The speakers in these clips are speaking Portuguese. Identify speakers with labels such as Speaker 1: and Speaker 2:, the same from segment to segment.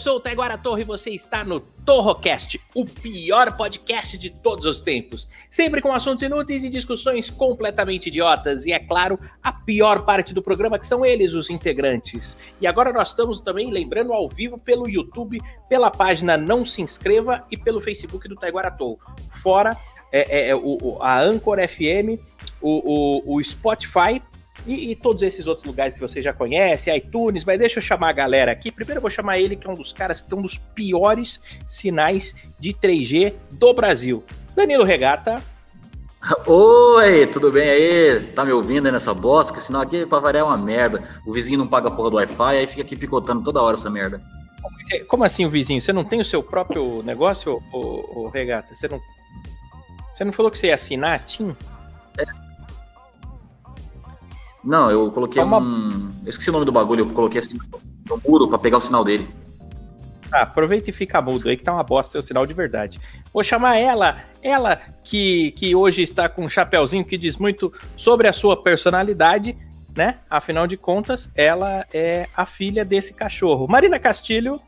Speaker 1: Sou o Taiguara Torre e você está no Torrocast, o pior podcast de todos os tempos. Sempre com assuntos inúteis e discussões completamente idiotas. E é claro, a pior parte do programa que são eles, os integrantes. E agora nós estamos também lembrando ao vivo pelo YouTube, pela página Não Se Inscreva e pelo Facebook do Taiguara Torre. Fora é, é, é, o- a Anchor FM, o, o, o Spotify e, e todos esses outros lugares que você já conhece, iTunes, mas deixa eu chamar a galera aqui. Primeiro eu vou chamar ele, que é um dos caras que tem um dos piores sinais de 3G do Brasil. Danilo Regata.
Speaker 2: Oi, tudo bem aí? Tá me ouvindo aí nessa bosta? Que senão aqui pra variar é uma merda. O vizinho não paga a porra do Wi-Fi, aí fica aqui picotando toda hora essa merda.
Speaker 1: Como assim, o vizinho? Você não tem o seu próprio negócio, ô, ô, Regata? Você não, você não falou que você ia assinar TIM?
Speaker 2: Não, eu coloquei
Speaker 1: É uma-
Speaker 2: um. Eu esqueci o nome do bagulho, eu coloquei assim no muro pra pegar o sinal dele.
Speaker 1: Ah, aproveita e fica mudo aí que tá uma bosta, é o sinal de verdade. Vou chamar ela, ela que, que hoje está com um chapeuzinho que diz muito sobre a sua personalidade, né? Afinal de contas, ela é a filha desse cachorro. Marina Castilho.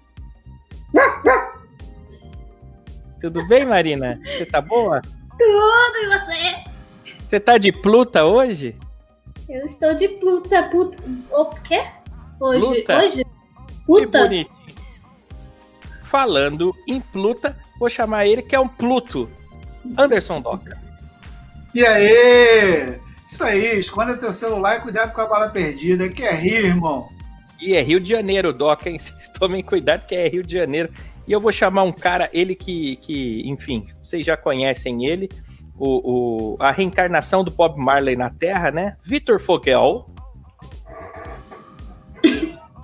Speaker 1: Tudo bem, Marina? Você tá boa?
Speaker 3: Tudo e você?
Speaker 1: Você tá de pluta hoje?
Speaker 3: Eu estou de puta, puta. O quê? Hoje?
Speaker 1: Pluta.
Speaker 3: Hoje? Puta?
Speaker 1: Falando em pluta, vou chamar ele que é um pluto. Anderson Doca.
Speaker 4: E aí? Isso aí, esconda teu celular e cuidado com a bala perdida. Que é rir, irmão.
Speaker 1: E é Rio de Janeiro, Doca, hein? Vocês tomem cuidado que é Rio de Janeiro. E eu vou chamar um cara, ele que, que enfim, vocês já conhecem ele, o, o- a reencarnação do Bob Marley na Terra, né? Vitor Fogel.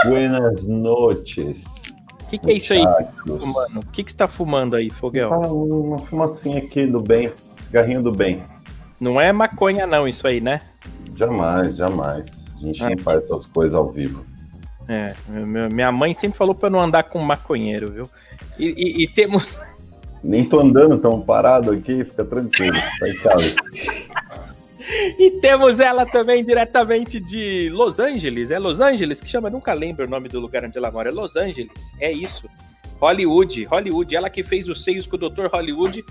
Speaker 5: Buenas noches.
Speaker 1: O que, que é isso aí? O que, que você tá fumando aí, Fogel?
Speaker 5: Ah, uma fumacinha aqui do bem. Cigarrinho do bem.
Speaker 1: Não é maconha, não, isso aí, né?
Speaker 5: Jamais, jamais. A gente
Speaker 1: Ah.
Speaker 5: nem faz essas coisas ao vivo.
Speaker 1: É, minha mãe sempre falou pra eu não andar com maconheiro, viu? E, e- e temos.
Speaker 5: Nem tô andando, tão parado aqui, fica tranquilo. Tá em casa.
Speaker 1: E temos ela também diretamente de Los Angeles. É Los Angeles que chama? Eu nunca lembro o nome do lugar onde ela mora. É Los Angeles. É isso. Hollywood. Hollywood. Ela que fez os seios com o Dr. Hollywood.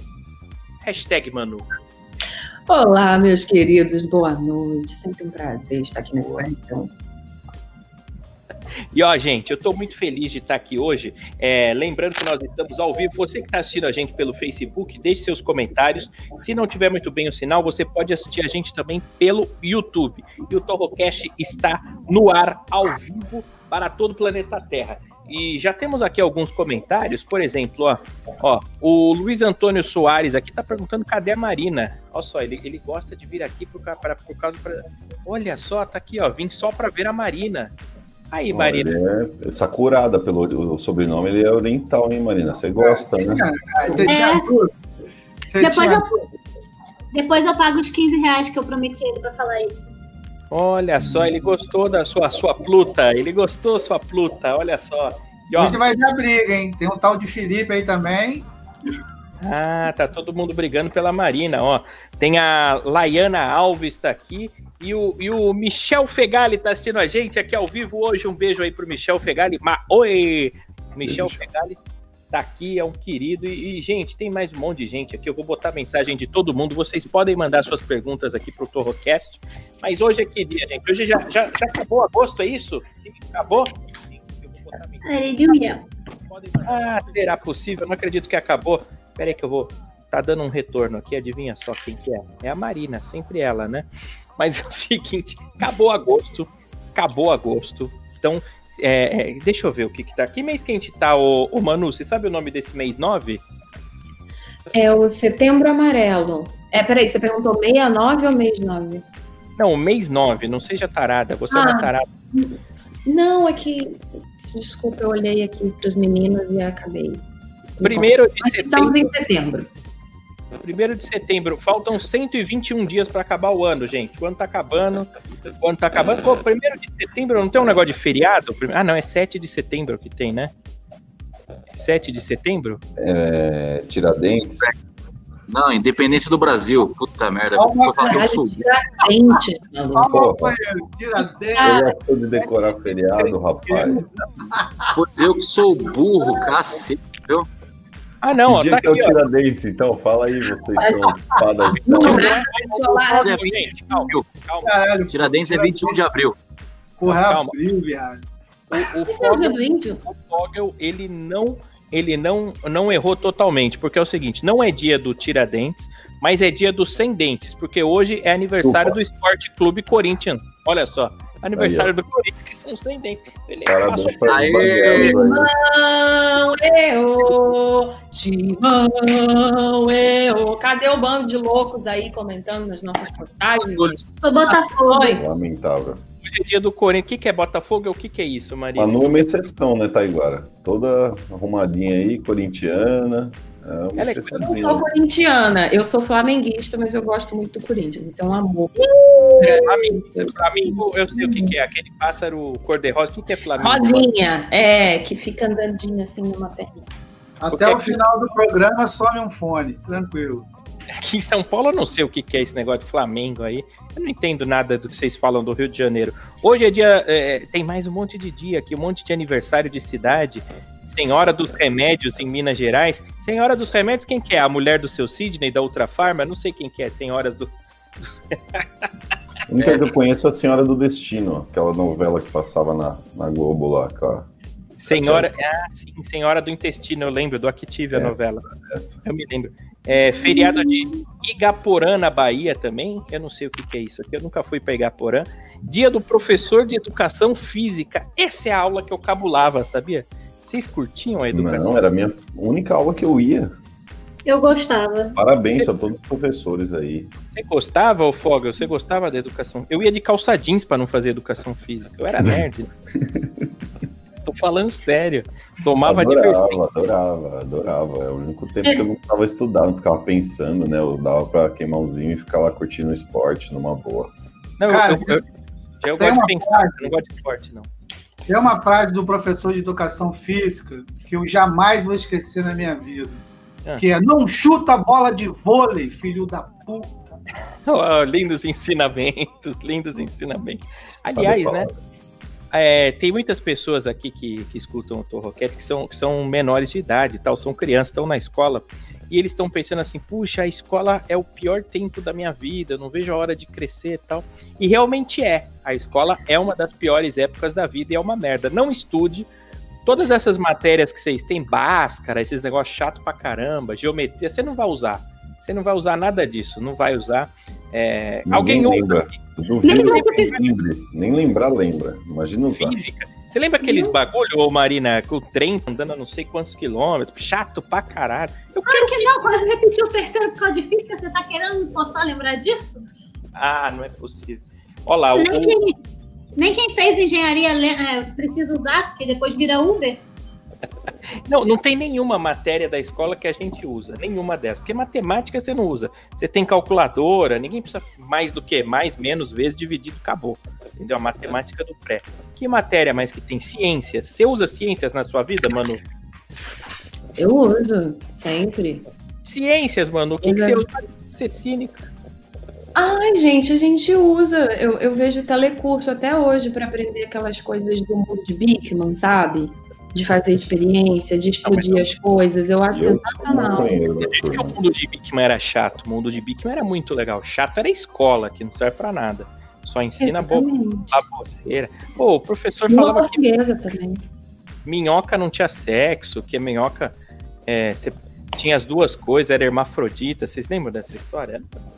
Speaker 1: Hashtag Manu.
Speaker 6: Olá, meus queridos, boa noite. Sempre um prazer estar aqui nesse
Speaker 5: Boa.
Speaker 6: cartão.
Speaker 1: E ó, gente, eu tô muito feliz de estar aqui hoje. É, lembrando que nós estamos ao vivo. Você que está assistindo a gente pelo Facebook, deixe seus comentários. Se não tiver muito bem o sinal, você pode assistir a gente também pelo YouTube. E o Torrocast está no ar, ao vivo, para todo o planeta Terra. E já temos aqui alguns comentários, por exemplo, ó, ó o Luiz Antônio Soares aqui tá perguntando cadê a Marina. Olha só, ele, ele gosta de vir aqui por, pra- por causa. Pra... Olha só, tá aqui, ó, vim só para ver a Marina. Aí, Marina.
Speaker 5: Ele é Sakurada, pelo o sobrenome, ele é oriental, hein, Marina? Você gosta, né?
Speaker 4: Ah, Você
Speaker 7: É.
Speaker 4: tinha. Você
Speaker 7: Depois
Speaker 4: tinha
Speaker 7: eu, depois eu pago os 15 reais que eu prometi ele pra falar isso.
Speaker 1: Olha só, ele gostou da sua, sua pluta. Ele gostou da sua pluta, olha só. E, ó,
Speaker 4: Hoje vai dar briga, hein? Tem um tal de Felipe aí também.
Speaker 1: ah, tá todo mundo brigando pela Marina, ó. Tem a Laiana Alves tá aqui e o, e o Michel Fegali tá assistindo a gente aqui ao vivo hoje. Um beijo aí pro Michel Fegali. Ma Oi! Michel Fegali tá aqui, é um querido. E, e, gente, tem mais um monte de gente aqui. Eu vou botar mensagem de todo mundo. Vocês podem mandar suas perguntas aqui pro Torrocast. Mas hoje é que dia, gente? Hoje já, já, já acabou agosto, é isso? Acabou? Eu vou botar mensagem.
Speaker 7: Aleluia.
Speaker 1: Ah, será possível? Eu não acredito que acabou. Pera aí que eu vou. tá dando um retorno aqui, adivinha só quem que é? É a Marina, sempre ela, né? Mas é o seguinte, acabou agosto, acabou agosto, então, é, é, deixa eu ver o que que tá. Que mês que a gente tá, ô, ô Manu, você sabe o nome desse mês 9?
Speaker 6: É o setembro amarelo. É, peraí, você perguntou 69 ou mês 9?
Speaker 1: Não, mês 9, não seja tarada, você é uma
Speaker 6: Ah.
Speaker 1: tarada.
Speaker 6: Não, é que. Desculpa, eu olhei aqui pros meninos e acabei.
Speaker 1: Primeiro de
Speaker 6: estamos
Speaker 1: setembro,
Speaker 6: em setembro.
Speaker 1: Primeiro de setembro, faltam 121 dias pra acabar o ano, gente. O ano tá acabando, o ano tá acabando. Pô, primeiro de setembro não tem um negócio de feriado? Ah, não, é 7 de setembro que tem, né? 7 de setembro?
Speaker 5: É, Tiradentes.
Speaker 2: Não, Independência do Brasil. Puta merda.
Speaker 4: Calma,
Speaker 2: Vou falar que eu sou.
Speaker 6: Tiradentes.
Speaker 4: Calma,
Speaker 5: Pô.
Speaker 4: companheiro. Tira
Speaker 5: Eu já sou de decorar feriado, rapaz.
Speaker 2: Dizer eu que sou burro, cacete.
Speaker 1: Ah, não, ó, tá
Speaker 5: que é o
Speaker 1: aqui.
Speaker 5: Tiradentes, então? Fala aí, vocês são fadas.
Speaker 6: Não
Speaker 5: Então.
Speaker 6: dá, pessoal lá,
Speaker 1: Não, gente, calma, calma.
Speaker 4: Caralho,
Speaker 2: Tiradentes é 21 de abril.
Speaker 4: porra,
Speaker 1: Calma.
Speaker 4: abril, viado.
Speaker 1: O, o
Speaker 6: é o dia
Speaker 1: Fogel,
Speaker 6: do índio?
Speaker 1: o Fogel, ele não, ele não, não errou totalmente, porque é o seguinte, não é dia do Tiradentes, mas é dia dos Sem Dentes, porque hoje é aniversário
Speaker 5: Chupa.
Speaker 1: do Esporte Clube Corinthians. Olha só, aniversário do Corinthians, que são Sem Dentes. Ele
Speaker 5: Parabéns
Speaker 1: passou
Speaker 5: pra aí.
Speaker 6: Não, eu, Timão, eu. Cadê o bando de loucos aí comentando nas nossas postagens?
Speaker 7: Sou Botafogo.
Speaker 5: Lamentável.
Speaker 1: Hoje é dia do Corinthians. O que, que é Botafogo? O que, que é isso, Maria?
Speaker 5: Manu é uma exceção, né, Taiguara? Toda arrumadinha aí, corintiana. É
Speaker 1: Ela é-
Speaker 6: Eu não sou corintiana, eu sou flamenguista, mas eu gosto muito do Corinthians, então amor.
Speaker 1: Flamengo, Flamengo, eu sei o que, que é. Aquele pássaro cor-de-rosa. O que, que é Flamengo?
Speaker 6: Rosinha, é, que fica andandinho assim numa perninha.
Speaker 4: Até
Speaker 1: Porque-
Speaker 4: o final do programa some um fone, tranquilo.
Speaker 1: Aqui em São Paulo eu não sei o que, que é esse negócio de Flamengo aí. Eu não entendo nada do que vocês falam do Rio de Janeiro. Hoje é dia. é, tem mais um monte de dia aqui, um monte de aniversário de cidade. Senhora dos Remédios em Minas Gerais. Senhora dos Remédios, quem que é? A mulher do seu Sidney, da Ultra Farma? Não sei quem que é, Senhoras do.
Speaker 5: A única que eu conheço é a Senhora do Destino, aquela novela que passava na, na Globo lá, cara.
Speaker 1: Senhora. Ah, sim, Senhora do Intestino, eu lembro, do Active a
Speaker 5: Essa,
Speaker 1: novela.
Speaker 5: Essa.
Speaker 1: Eu me lembro. É, feriado de Igaporã, na Bahia também. Eu não sei o que, que é isso aqui. Eu nunca fui para Igaporã. Dia do professor de educação física. Essa é a aula que eu cabulava, sabia? Vocês curtiam a educação?
Speaker 5: Não, era a minha única aula que eu ia.
Speaker 7: Eu gostava.
Speaker 5: Parabéns
Speaker 1: Você-
Speaker 5: a todos os professores aí.
Speaker 1: Você gostava, ô Fogel? Você gostava da educação? Eu ia de calça jeans para não fazer educação física. Eu era nerd. Tô falando sério. Tomava
Speaker 5: adorava,
Speaker 1: divertido.
Speaker 5: adorava, adorava. É o único tempo que eu não tava estudando, não ficava pensando, né? Eu dava pra queimar umzinho e ficar lá curtindo o esporte numa boa.
Speaker 1: Não,
Speaker 4: Cara,
Speaker 1: eu, eu, eu, eu gosto de pensar, eu não gosto de esporte, não.
Speaker 4: Tem uma frase do professor de educação física que eu jamais vou esquecer na minha vida.
Speaker 1: Ah.
Speaker 4: Que é, não chuta a bola de vôlei, filho da puta.
Speaker 1: Oh, lindos ensinamentos, lindos ensinamentos. Aliás, né? é, tem muitas pessoas aqui que, que escutam o Torroquete que são, que são menores de idade, e tal, são crianças, estão na escola e eles estão pensando assim: puxa, a escola é o pior tempo da minha vida, eu não vejo a hora de crescer e tal. E realmente é. A escola é uma das piores épocas da vida e é uma merda. Não estude. Todas essas matérias que vocês têm, Bhaskara, esses negócios chato pra caramba, geometria, você não vai usar. Você não vai usar nada disso, não vai usar. É, alguém usa
Speaker 5: lembra. Eu duvido
Speaker 7: Nem
Speaker 5: lembre. Nem lembrar, lembra. Imagina usar.
Speaker 1: física. Você lembra aqueles bagulho, ô Marina, com o trem andando a não sei quantos quilômetros? Chato pra caralho. Eu quero
Speaker 7: Que não, quase repetiu o terceiro por causa de física. Você tá querendo me forçar a lembrar disso?
Speaker 1: Ah, não é possível. Olha lá, o,
Speaker 7: Nem quem, nem quem fez engenharia é, precisa usar, porque depois vira Uber.
Speaker 1: Não, não tem nenhuma matéria da escola que a gente usa, nenhuma dessas. Porque matemática você não usa. Você tem calculadora, ninguém precisa mais do que mais, menos vezes dividido, acabou. Entendeu? A matemática do pré. Que matéria mais que tem? Ciências. Você usa ciências na sua vida, Manu?
Speaker 6: Eu uso, sempre.
Speaker 1: Ciências, Manu. O que, que você usa? Você é cínica.
Speaker 6: Ai, gente, a gente usa. Eu, eu vejo telecurso até hoje para aprender aquelas coisas do mundo de Bigman, sabe? De fazer experiência, de explodir as coisas. Eu acho
Speaker 5: Eu
Speaker 6: sensacional.
Speaker 1: disse que o
Speaker 5: turma.
Speaker 1: mundo de Bikman era chato. O mundo de Bikman era muito legal. Chato era a escola, que não serve pra nada. Só ensina baboseira. Pô, o professor
Speaker 6: Língua
Speaker 1: falava que
Speaker 6: também.
Speaker 1: minhoca não tinha sexo, que a minhoca. é, tinha as duas coisas, era hermafrodita. Vocês lembram dessa história? Nunca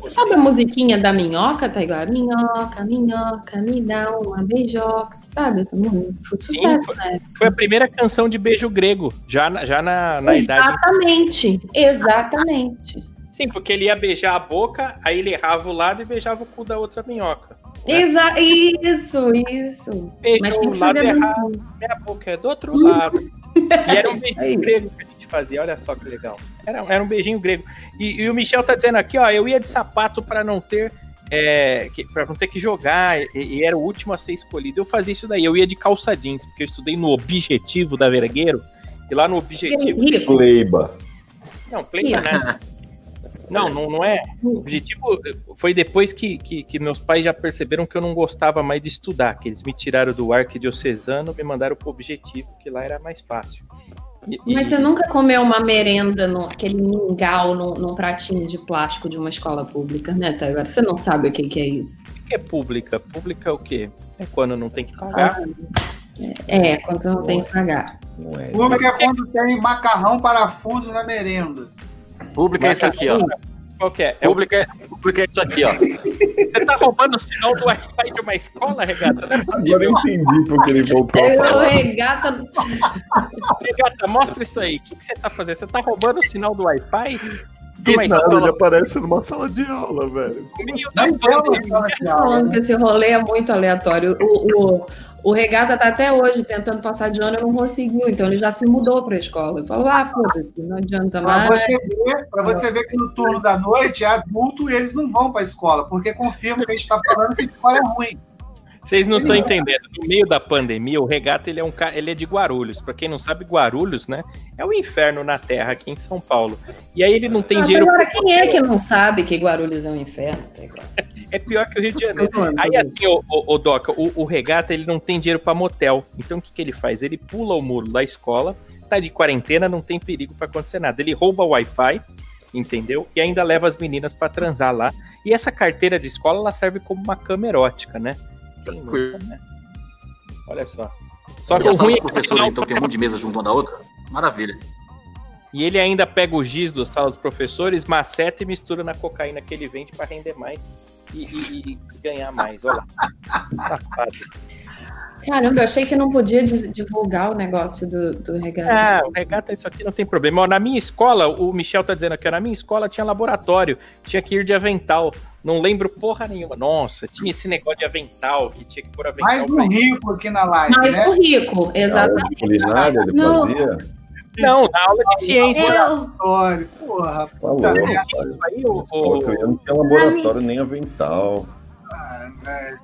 Speaker 6: Você sabe a musiquinha da minhoca, tá igual? Minhoca, minhoca, me dá uma beijoca. Você sabe essa música? Foi sucesso,
Speaker 1: foi.
Speaker 6: né?
Speaker 1: Foi a primeira canção de beijo grego, já na, já na, na idade.
Speaker 6: Exatamente, exatamente.
Speaker 1: Sim, porque ele ia beijar a boca, aí ele errava o lado e beijava o cu da outra minhoca.
Speaker 6: Exa isso, isso.
Speaker 1: Beijou
Speaker 6: Mas tem que fazer a
Speaker 1: minha boca é do outro lado. E era um grego que a gente fazia, olha só que legal. Era, era um beijinho grego. E, e o Michel tá dizendo aqui, ó, eu ia de sapato para não ter. É, pra não ter que jogar, e, e era o último a ser escolhido. Eu fazia isso daí, eu ia de calça jeans, porque eu estudei no Objetivo da Vergueiro, e lá no Objetivo.
Speaker 5: Pleiba.
Speaker 1: Não, Pleiba, né? Não, não, não é. O objetivo foi depois que, que, que meus pais já perceberam que eu não gostava mais de estudar, que eles me tiraram do arquidiocesano, me mandaram pro objetivo, que lá era mais fácil. E- e-
Speaker 6: Mas você nunca comeu uma merenda, no, aquele mingau num, num pratinho de plástico de uma escola pública, né, tá? Agora você não sabe o que, que é isso.
Speaker 1: O que é pública? Pública é o quê? É quando não tem que pagar.
Speaker 6: É, quando você não tem que pagar.
Speaker 5: É.
Speaker 4: Público é quando tem macarrão parafuso na merenda.
Speaker 2: Público é isso aqui, ó.
Speaker 1: Qual que é? É o-
Speaker 2: Público é, público é isso aqui, ó.
Speaker 1: Você tá roubando o sinal do Wi-Fi de uma escola, Regata? Não é possível.
Speaker 5: eu entendi porque ele voltou a
Speaker 6: Eu
Speaker 5: falar.
Speaker 6: regata.
Speaker 1: Regata, mostra isso aí. O que, que você tá fazendo? Você tá roubando o sinal do Wi-Fi? Uma
Speaker 5: Isso nada, ele aparece numa sala de aula, velho.
Speaker 1: meio da
Speaker 4: aula.
Speaker 6: Falando que esse rolê é muito aleatório. O, o, o Regata tá até hoje tentando passar de ano e não conseguiu, então ele já se mudou pra escola. Ele falou: ah, foda-se, não adianta
Speaker 4: Pra
Speaker 6: mais.
Speaker 4: você, ver, pra você ver que no turno da noite é adulto e eles não vão pra escola, porque confirma que a gente tá falando que a escola é ruim.
Speaker 1: Vocês não estão entendendo. No meio da pandemia, o Regata ele é um ele é de Guarulhos. Pra quem não sabe, Guarulhos, né, é o inferno na Terra aqui em São Paulo. E aí ele não tem
Speaker 6: Ah,
Speaker 1: dinheiro.
Speaker 6: Agora, quem é que não sabe que Guarulhos é um inferno? Tá.
Speaker 1: É pior que o Rio de Janeiro. Aí assim, o, o, o Doca, o, o Regata ele não tem dinheiro pra motel. Então o que, que ele faz? Ele pula o muro da escola, tá de quarentena, não tem perigo pra acontecer nada. Ele rouba o Wi-Fi, entendeu? E ainda leva as meninas pra transar lá. E essa carteira de escola ela serve como uma câmera erótica, né? Nunca, né? Olha só. Só que
Speaker 2: E
Speaker 1: o ruim é final-
Speaker 2: então, tem um monte de mesa junto uma da outra? Maravilha.
Speaker 1: E ele ainda pega o giz do sala dos professores, maceta e mistura na cocaína que ele vende pra render mais e, e- e ganhar mais. Olha lá. Safado.
Speaker 6: Caramba, eu achei que não podia divulgar o negócio do, do Regata.
Speaker 1: Ah, o regata, isso aqui não tem problema. Ó, na minha escola, o Michel tá dizendo aqui, ó, na minha escola tinha laboratório, tinha que ir de avental. Não lembro porra nenhuma. Nossa, tinha esse negócio de avental, que tinha que pôr avental.
Speaker 4: Mais um rico aqui na live,
Speaker 6: Mas
Speaker 4: né?
Speaker 6: rico, exatamente.
Speaker 5: de culinária ele
Speaker 3: Não.
Speaker 5: fazia?
Speaker 1: Não, na aula de ciência.
Speaker 3: Eu,
Speaker 4: Laboratório, Porra,
Speaker 5: Tá pai.
Speaker 1: Isso aí, o-
Speaker 5: eu não tinha laboratório nem avental.
Speaker 4: velho.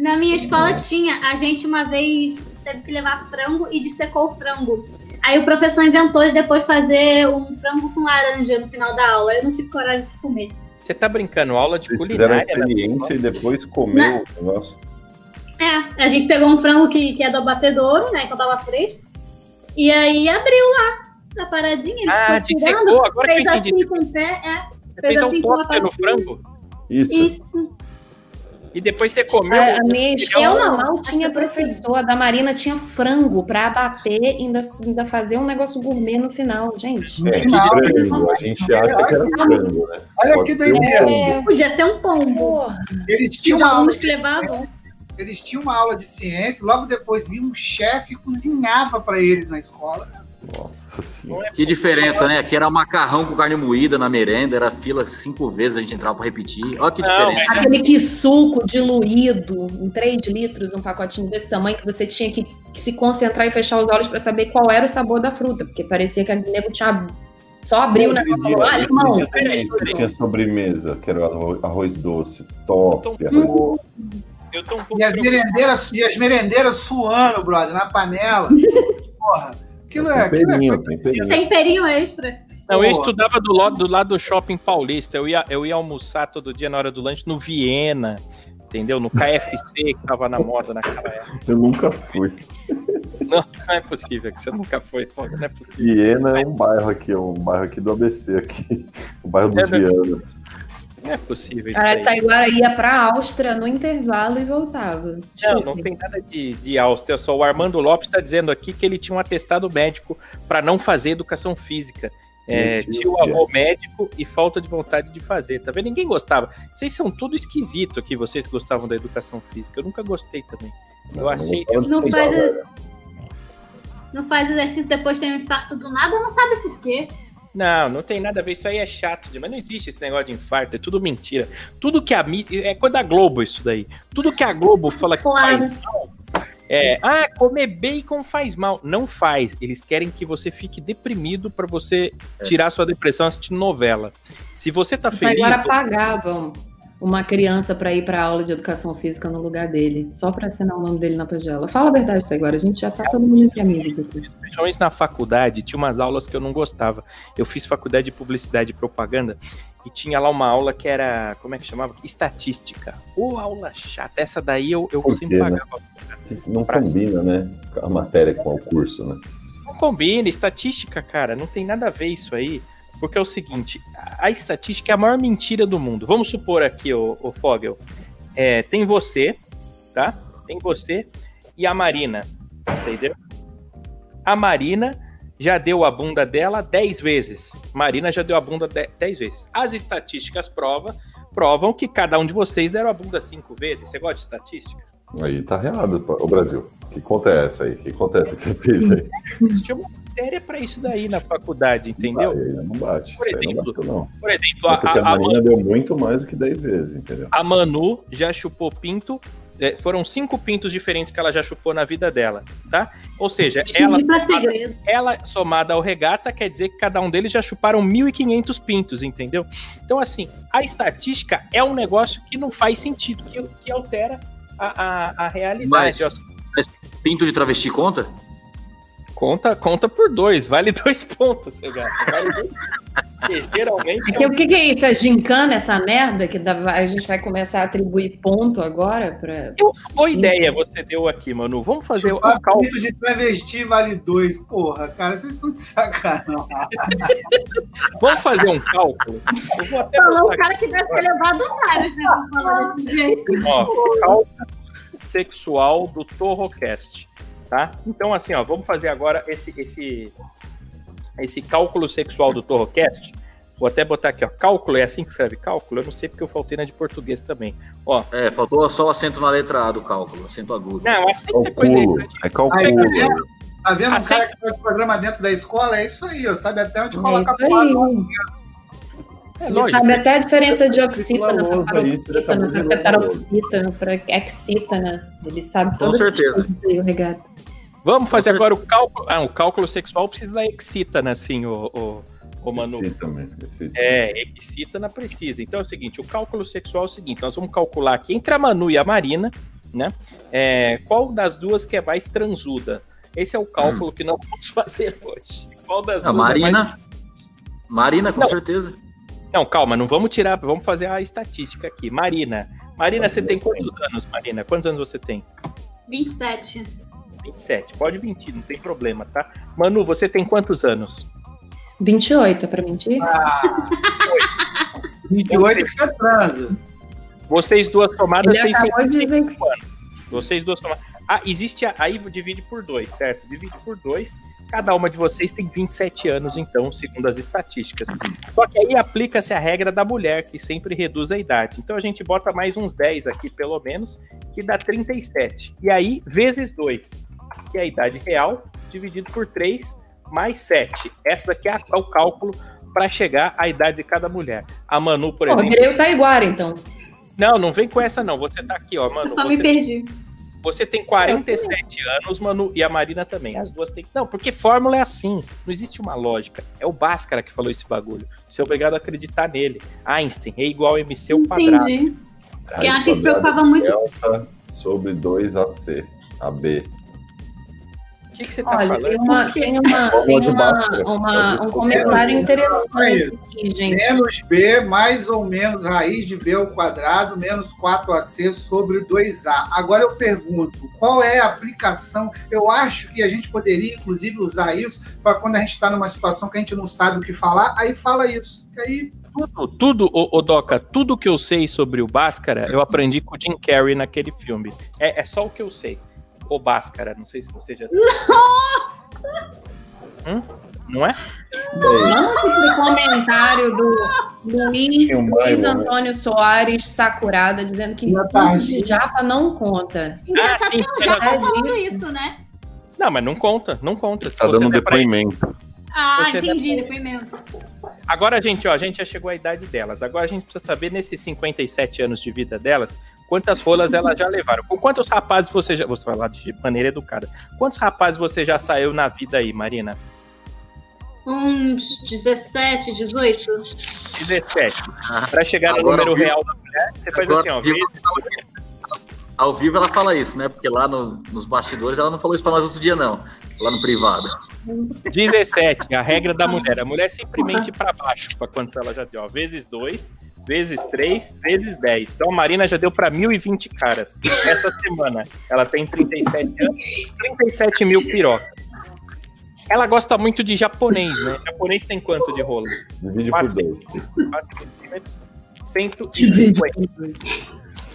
Speaker 3: na minha escola tinha, a gente uma vez teve que levar frango e dissecou o frango. Aí o professor inventou de depois fazer um frango com laranja no final da aula. Eu não tive coragem de comer.
Speaker 1: Você tá brincando, aula de
Speaker 5: Vocês fizeram a
Speaker 1: culinária? né?
Speaker 5: experiência e depois comeu o negócio.
Speaker 3: É, a gente pegou um frango que, que é do abatedouro, né? Que eu tava fresco. E aí abriu lá a paradinha. Ele
Speaker 1: Ah,
Speaker 3: ficou tirando,
Speaker 1: dissecou, agora que eu
Speaker 3: fez
Speaker 1: entendi.
Speaker 3: assim com o pé, é. Fez
Speaker 1: fez um
Speaker 3: assim com a
Speaker 1: no frango
Speaker 5: Isso.
Speaker 3: Isso.
Speaker 1: E depois você comeu.
Speaker 6: A, a minha escola
Speaker 3: Eu não.
Speaker 6: mal tinha
Speaker 3: As pessoas
Speaker 6: professor, a da Marina tinha frango pra abater e ainda, ainda fazer um negócio gourmet no final, gente.
Speaker 4: No
Speaker 5: É,
Speaker 4: final,
Speaker 5: frango. A gente acha que era frango, né?
Speaker 4: Olha
Speaker 5: Pode
Speaker 4: que
Speaker 5: ser um
Speaker 4: doideira.
Speaker 6: É,
Speaker 3: Podia ser um pombo.
Speaker 4: Eles
Speaker 3: Tinha
Speaker 4: tinham uma aula
Speaker 3: alunos que levavam.
Speaker 4: eles tinham uma aula de ciência, logo depois vinha um chefe e cozinhava para eles na escola.
Speaker 5: Nossa senhora.
Speaker 1: Não é
Speaker 2: Que diferença, né? Aqui era macarrão com carne moída na merenda, era fila cinco vezes, a gente entrava pra repetir. Olha que
Speaker 1: Não,
Speaker 2: diferença.
Speaker 6: Aquele que suco diluído em 3 litros, um pacotinho desse tamanho, que você tinha que, que se concentrar e fechar os olhos pra saber qual era o sabor da fruta, porque parecia que o nego tinha só abriu o negócio e falou: ah, limão.
Speaker 5: Tinha sobremesa, que era arroz, arroz doce, top.
Speaker 1: Eu
Speaker 5: Arroz
Speaker 6: Hum.
Speaker 1: Eu tô um pouco
Speaker 4: E as merendeiras, e as merendeiras suando, brother, na panela. Porra, aquilo é. Aquilo é
Speaker 5: temperinho, temperinho.
Speaker 3: Temperinho extra.
Speaker 1: Não, eu estudava do lado, do lado do shopping paulista. Eu ia, eu ia almoçar todo dia na hora do lanche no Viena, entendeu? No KFC que tava na moda naquela época.
Speaker 5: Eu nunca fui.
Speaker 1: Não, não é possível que você nunca foi, foda, não é possível.
Speaker 5: Viena é um bairro aqui, é um bairro aqui do ABC aqui. O bairro dos
Speaker 1: É, né?
Speaker 5: Vianas.
Speaker 1: Não é possível isso
Speaker 6: A
Speaker 1: aí.
Speaker 6: Taiguara ia pra Áustria no intervalo e voltava.
Speaker 1: Não, não tem nada de, de Áustria. Só o Armando Lopes está dizendo aqui que ele tinha um atestado médico para não fazer educação física. É, tio avô médico e falta de vontade de fazer, tá vendo? Ninguém gostava. Vocês são tudo esquisito aqui, vocês gostavam da educação física. Eu nunca gostei também. Eu achei.
Speaker 3: Não
Speaker 5: futebol,
Speaker 3: faz-. Não faz exercício depois tem um infarto do nada, não sabe por quê.
Speaker 1: Não, não tem nada a ver. Isso aí é chato demais. Não existe esse negócio de infarto. É tudo mentira. Tudo que a mídia. É coisa da Globo isso daí. Tudo que a Globo fala que
Speaker 3: Claro.
Speaker 1: faz mal. É, ah, comer bacon faz mal. Não faz. Eles querem que você fique deprimido pra você tirar sua depressão assistindo novela. Se você tá feliz.
Speaker 6: Taiguara pagava uma criança pra ir pra aula de educação física no lugar dele, só pra assinar o nome dele na pagela. Fala a verdade, Taiguara. A gente já tá todo mundo entre amigos aqui.
Speaker 1: Principalmente na faculdade, tinha umas aulas que eu não gostava. Eu fiz faculdade de publicidade e propaganda e tinha lá uma aula que era, como é que chamava? Estatística. Ô, aula chata. Essa daí eu, eu
Speaker 5: Por
Speaker 1: sempre
Speaker 5: quê, né?
Speaker 1: pagava.
Speaker 5: Não
Speaker 1: Pra-
Speaker 5: combina, né? A matéria com o curso, né?
Speaker 1: Não combina, estatística, cara, não tem nada a ver isso aí. Porque é o seguinte, a estatística é a maior mentira do mundo. Vamos supor aqui, o, Fogel, é, tem você, tá? Tem você e a Marina, entendeu? A Marina já deu a bunda dela 10 vezes. Marina já deu a bunda 10 vezes. As estatísticas prova, provam que cada um de vocês deram a bunda 5 vezes. Você gosta de estatística?
Speaker 5: Aí tá errado. Ô Brasil. Que conta é essa aí? Que conta é essa que você fez aí?
Speaker 1: Existia uma matéria pra isso daí na faculdade, entendeu?
Speaker 5: Aí não bate.
Speaker 1: Por
Speaker 5: aí não
Speaker 1: exemplo,
Speaker 5: bateu, não.
Speaker 1: Por exemplo,
Speaker 5: É
Speaker 1: a,
Speaker 5: a
Speaker 1: a,
Speaker 5: Marina deu muito mais do que 10 vezes, entendeu?
Speaker 1: a Manu já chupou pinto. é, foram cinco pintos diferentes que ela já chupou na vida dela, tá? Ou seja, ela,
Speaker 3: segredo.
Speaker 1: ela somada ao regata quer dizer que cada um deles já chuparam 1.500 pintos, entendeu? Então, assim, a estatística é um negócio que não faz sentido, que, que altera a, a, a realidade.
Speaker 2: Mas, mas pinto de travesti conta?
Speaker 1: Conta, conta por dois, vale dois pontos, regata. Vale dois. Porque geralmente.
Speaker 6: Aqui, o que, que é isso? É gincana, essa merda? Que dá- a gente vai começar a atribuir ponto agora? Pra...
Speaker 1: Eu, boa ideia você deu aqui, Manu. Vamos fazer o
Speaker 4: Chupar
Speaker 1: cálculo.
Speaker 4: de travesti vale dois. Porra, cara, vocês estão de sacanagem.
Speaker 1: Vamos fazer um cálculo. Eu vou até
Speaker 3: Falou o cara que deve ter levado vários, né? Falar desse jeito.
Speaker 1: ó, cálculo sexual do Torrocast, tá? Então, assim, ó, vamos fazer agora esse, esse, esse cálculo sexual do Torrocast. Vou até botar aqui, ó, cálculo, é assim que escreve cálculo? Eu não sei porque eu faltei na de português também. Ó,
Speaker 2: É, faltou só o acento na letra A do cálculo, acento agudo.
Speaker 1: não, assim é coisa aí.
Speaker 5: É calculo.
Speaker 4: Aí, tá vendo? Tá vendo um
Speaker 1: Assim-
Speaker 4: cara que faz programa dentro da escola? É isso aí, ó. Sabe até onde
Speaker 6: É
Speaker 4: coloca a porra.
Speaker 6: aí.
Speaker 1: É
Speaker 6: Ele
Speaker 1: lógico.
Speaker 6: sabe até a diferença de oxítona para
Speaker 5: acabou
Speaker 6: paroxítona, para
Speaker 5: louvar
Speaker 6: teroxítona, para excítona. Ele sabe
Speaker 2: Com certeza.
Speaker 6: aí, o regata.
Speaker 1: Vamos fazer agora o cálculo. Ah, o cálculo sexual precisa da excítana, assim, o, o, o Manu.
Speaker 5: Também. Esse...
Speaker 1: É, excítana precisa. Então é o seguinte, o cálculo sexual é o seguinte, nós vamos calcular aqui entre a Manu e a Marina, né? É, qual das duas que é mais transuda? Esse é o cálculo que nós vamos fazer hoje. Qual das
Speaker 2: A
Speaker 1: duas é mais...
Speaker 2: Marina. Marina, com
Speaker 1: Não.
Speaker 2: certeza.
Speaker 1: Não, calma, não vamos tirar, vamos fazer a estatística aqui. Marina, Marina, você tem quantos anos, Marina? Quantos anos você tem?
Speaker 3: 27.
Speaker 1: 27. Pode mentir, não tem problema, tá? Manu, você tem quantos anos?
Speaker 6: 28, é para mentir?
Speaker 4: 28 que você transa.
Speaker 1: Vocês duas somadas
Speaker 6: Ele
Speaker 1: têm
Speaker 6: acabou de dizer
Speaker 1: 55 anos. Vocês duas somadas. Ah, existe. a- Aí divide por dois, certo? Divide por dois. Cada uma de vocês tem 27 anos, então, segundo as estatísticas. Só que aí aplica-se a regra da mulher, que sempre reduz a idade. Então a gente bota mais uns 10 aqui, pelo menos, que dá 37. E aí, vezes 2, que é a idade real, dividido por 3, mais 7. Essa daqui é a- é o cálculo para chegar à idade de cada mulher. A Manu, por
Speaker 6: Pô,
Speaker 1: exemplo.
Speaker 6: o Taiguara, então.
Speaker 1: Não, não vem com essa, não. Você tá aqui, ó,
Speaker 3: Eu
Speaker 1: Manu.
Speaker 3: só me
Speaker 1: Você,
Speaker 3: perdi.
Speaker 1: Você tem 47 anos, Manu, e a Marina também. As duas têm. Não, porque fórmula é assim. Não existe uma lógica. É o Bhaskara que falou esse bagulho. Você é obrigado a acreditar nele. Einstein é igual a MC ao quadrado.
Speaker 3: Entendi.
Speaker 5: Raiz
Speaker 3: acho que se preocupava muito.
Speaker 5: delta sobre 2AC. AB.
Speaker 1: O que, que você tá
Speaker 6: Olha,
Speaker 1: falando?
Speaker 6: tem, uma, tem, uma,
Speaker 5: Vamos
Speaker 6: tem uma,
Speaker 5: Bhaskara.
Speaker 6: uma- um comentário interessante aqui, gente.
Speaker 4: Menos B mais ou menos raiz de B ao quadrado menos 4AC sobre 2A. Agora eu pergunto, qual é a aplicação? Eu acho que a gente poderia, inclusive, usar isso para quando a gente está numa situação que a gente não sabe o que falar, aí fala isso. Que aí
Speaker 1: Tudo, tudo ô, ô, Doca, tudo que eu sei sobre o Bhaskara, eu aprendi com o Jim Carrey naquele filme. É, é só o que eu sei. O Bhaskara, não sei se você já sabe. Hum? Não é?
Speaker 6: Vamos pro comentário do Luiz,
Speaker 5: um
Speaker 6: Luiz
Speaker 5: né?
Speaker 6: Antônio Soares Sacurada, dizendo que de japa não conta.
Speaker 3: Engraçado
Speaker 1: Ah, sim,
Speaker 3: que
Speaker 6: é
Speaker 3: tô falando
Speaker 6: disso.
Speaker 3: isso, né?
Speaker 1: Não, mas não conta, não conta.
Speaker 5: Tá
Speaker 1: você
Speaker 5: dando depoimento.
Speaker 3: Ah,
Speaker 1: Você
Speaker 3: entendi, depoimento.
Speaker 1: Agora, gente, ó, a gente já chegou à idade delas. Agora a gente precisa saber, nesses 57 anos de vida delas, quantas rolas elas já levaram. Com quantos rapazes você já. Você vai lá de maneira educada. Quantos rapazes você já saiu na vida aí, Marina?
Speaker 3: Uns 17, 18.
Speaker 1: 17. Pra chegar no
Speaker 2: Agora
Speaker 1: número real da mulher, você faz
Speaker 2: agora
Speaker 1: assim, ó.
Speaker 2: ao vivo- Ao vivo ela fala isso, né? Porque lá no- nos bastidores ela não falou isso pra nós outro dia, não. Lá no privado.
Speaker 1: 17, a regra da mulher. A mulher sempre mente pra baixo pra quanto ela já deu. Ó. Vezes 2, vezes 3, vezes 10. Então a Marina já deu pra 1.020 caras. Essa semana ela tem 37 anos, 37 mil pirocas. Ela gosta muito de japonês, né? Japonês tem quanto de rolo?
Speaker 5: Divide por
Speaker 1: Quatro.
Speaker 5: dois.
Speaker 1: 4 centímetros, 150.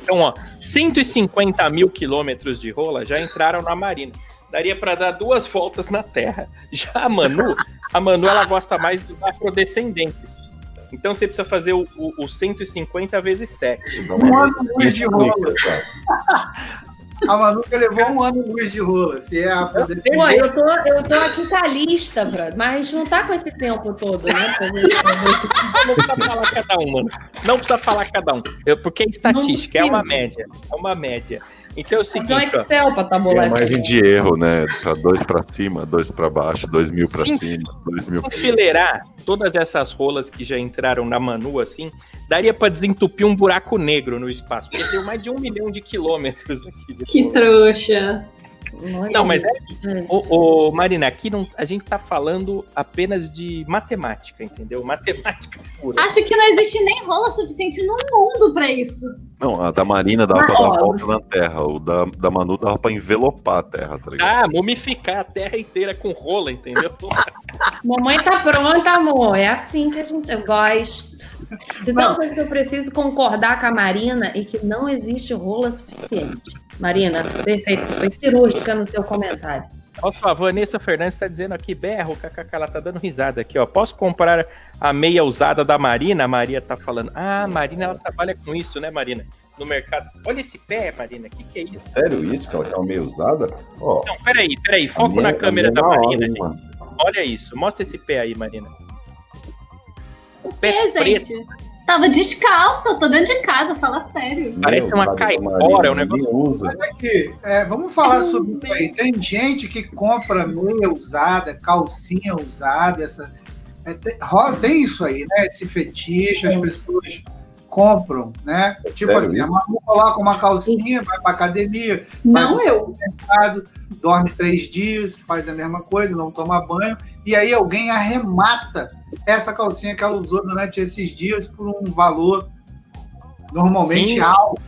Speaker 1: Então, ó, 150 mil quilômetros de rola já entraram na Marina. Daria pra dar duas voltas na Terra. Já a Manu, a Manu ela gosta mais dos afrodescendentes. Então você precisa fazer o, o, o 150 vezes 7.
Speaker 4: Um ano luz de rola. A Manuca levou um ano luz de rola. Se é
Speaker 6: Pô,
Speaker 4: afrodescendente.
Speaker 6: eu tô, eu tô aqui com a lista, bro, mas não tá com esse tempo todo, né? gente fazer.
Speaker 1: Não precisa falar cada um, mano. Não precisa falar cada um. Eu- porque é estatística, é uma média. É uma média. Então é o
Speaker 6: um
Speaker 1: seguinte, ó.
Speaker 6: Excel pra
Speaker 5: Tem
Speaker 6: tabular essa
Speaker 5: margem de erro, né? Pra dois pra cima, dois pra baixo, dois mil pra
Speaker 1: Sim.
Speaker 5: cima, dois
Speaker 1: Se
Speaker 5: mil pra
Speaker 1: enfileirar todas essas rolas que já entraram na Manu, assim, daria pra desentupir um buraco negro no espaço. Porque tem mais de um milhão de quilômetros aqui de
Speaker 3: Que
Speaker 1: rola.
Speaker 3: trouxa.
Speaker 1: Não, mas é.
Speaker 6: É.
Speaker 1: Ô, ô, Marina, aqui não, a gente tá falando apenas de matemática, entendeu? Matemática pura.
Speaker 3: Acho que não existe nem rola suficiente no mundo pra isso.
Speaker 5: Não, a da Marina dava
Speaker 6: Ah,
Speaker 5: pra dar volta na Terra. O da, da Manu dava pra envelopar a Terra, tá ligado?
Speaker 1: Ah, mumificar a terra inteira com rola, entendeu?
Speaker 6: Mamãe tá pronta, amor. É assim que a gente eu gosto. Se tem uma coisa que eu preciso concordar com a Marina é que não existe rola suficiente. Marina, perfeito. Foi cirúrgica no seu comentário.
Speaker 1: Ó, a Vanessa Fernandes tá dizendo aqui, berro, kkk, ela tá dando risada aqui, ó. Posso comprar a meia usada da Marina? A Maria tá falando. Ah, a Marina, ela trabalha com isso, né, Marina? No mercado. Olha esse pé, Marina, o que, que é isso?
Speaker 5: Sério isso? Que ela tá meio usada? Ó,
Speaker 1: Não, peraí, peraí, foco
Speaker 5: minha-
Speaker 1: na
Speaker 5: a
Speaker 1: câmera da
Speaker 5: é hora,
Speaker 1: Marina,
Speaker 5: mano.
Speaker 1: Olha isso, mostra esse pé aí, Marina. O pé preto,
Speaker 3: gente? Tava descalça, eu tô dentro de casa, fala sério.
Speaker 1: Parece
Speaker 5: Meu,
Speaker 1: uma caipora,
Speaker 5: Marina,
Speaker 1: é um negócio-
Speaker 5: usa.
Speaker 4: Aqui, é, vamos falar sobre isso aí. Tem gente que compra meia usada, calcinha usada, essa. é, tem, tem isso aí, né? Esse fetiche, as pessoas compram, né? Tipo
Speaker 5: sério
Speaker 4: assim, a? Manu coloca uma calcinha, vai pra academia,
Speaker 3: Não eu.
Speaker 4: mercado, dorme três dias, faz a mesma coisa, não toma banho, e aí alguém arremata essa calcinha que ela usou durante esses dias por um valor normalmente
Speaker 1: Sim.
Speaker 4: alto.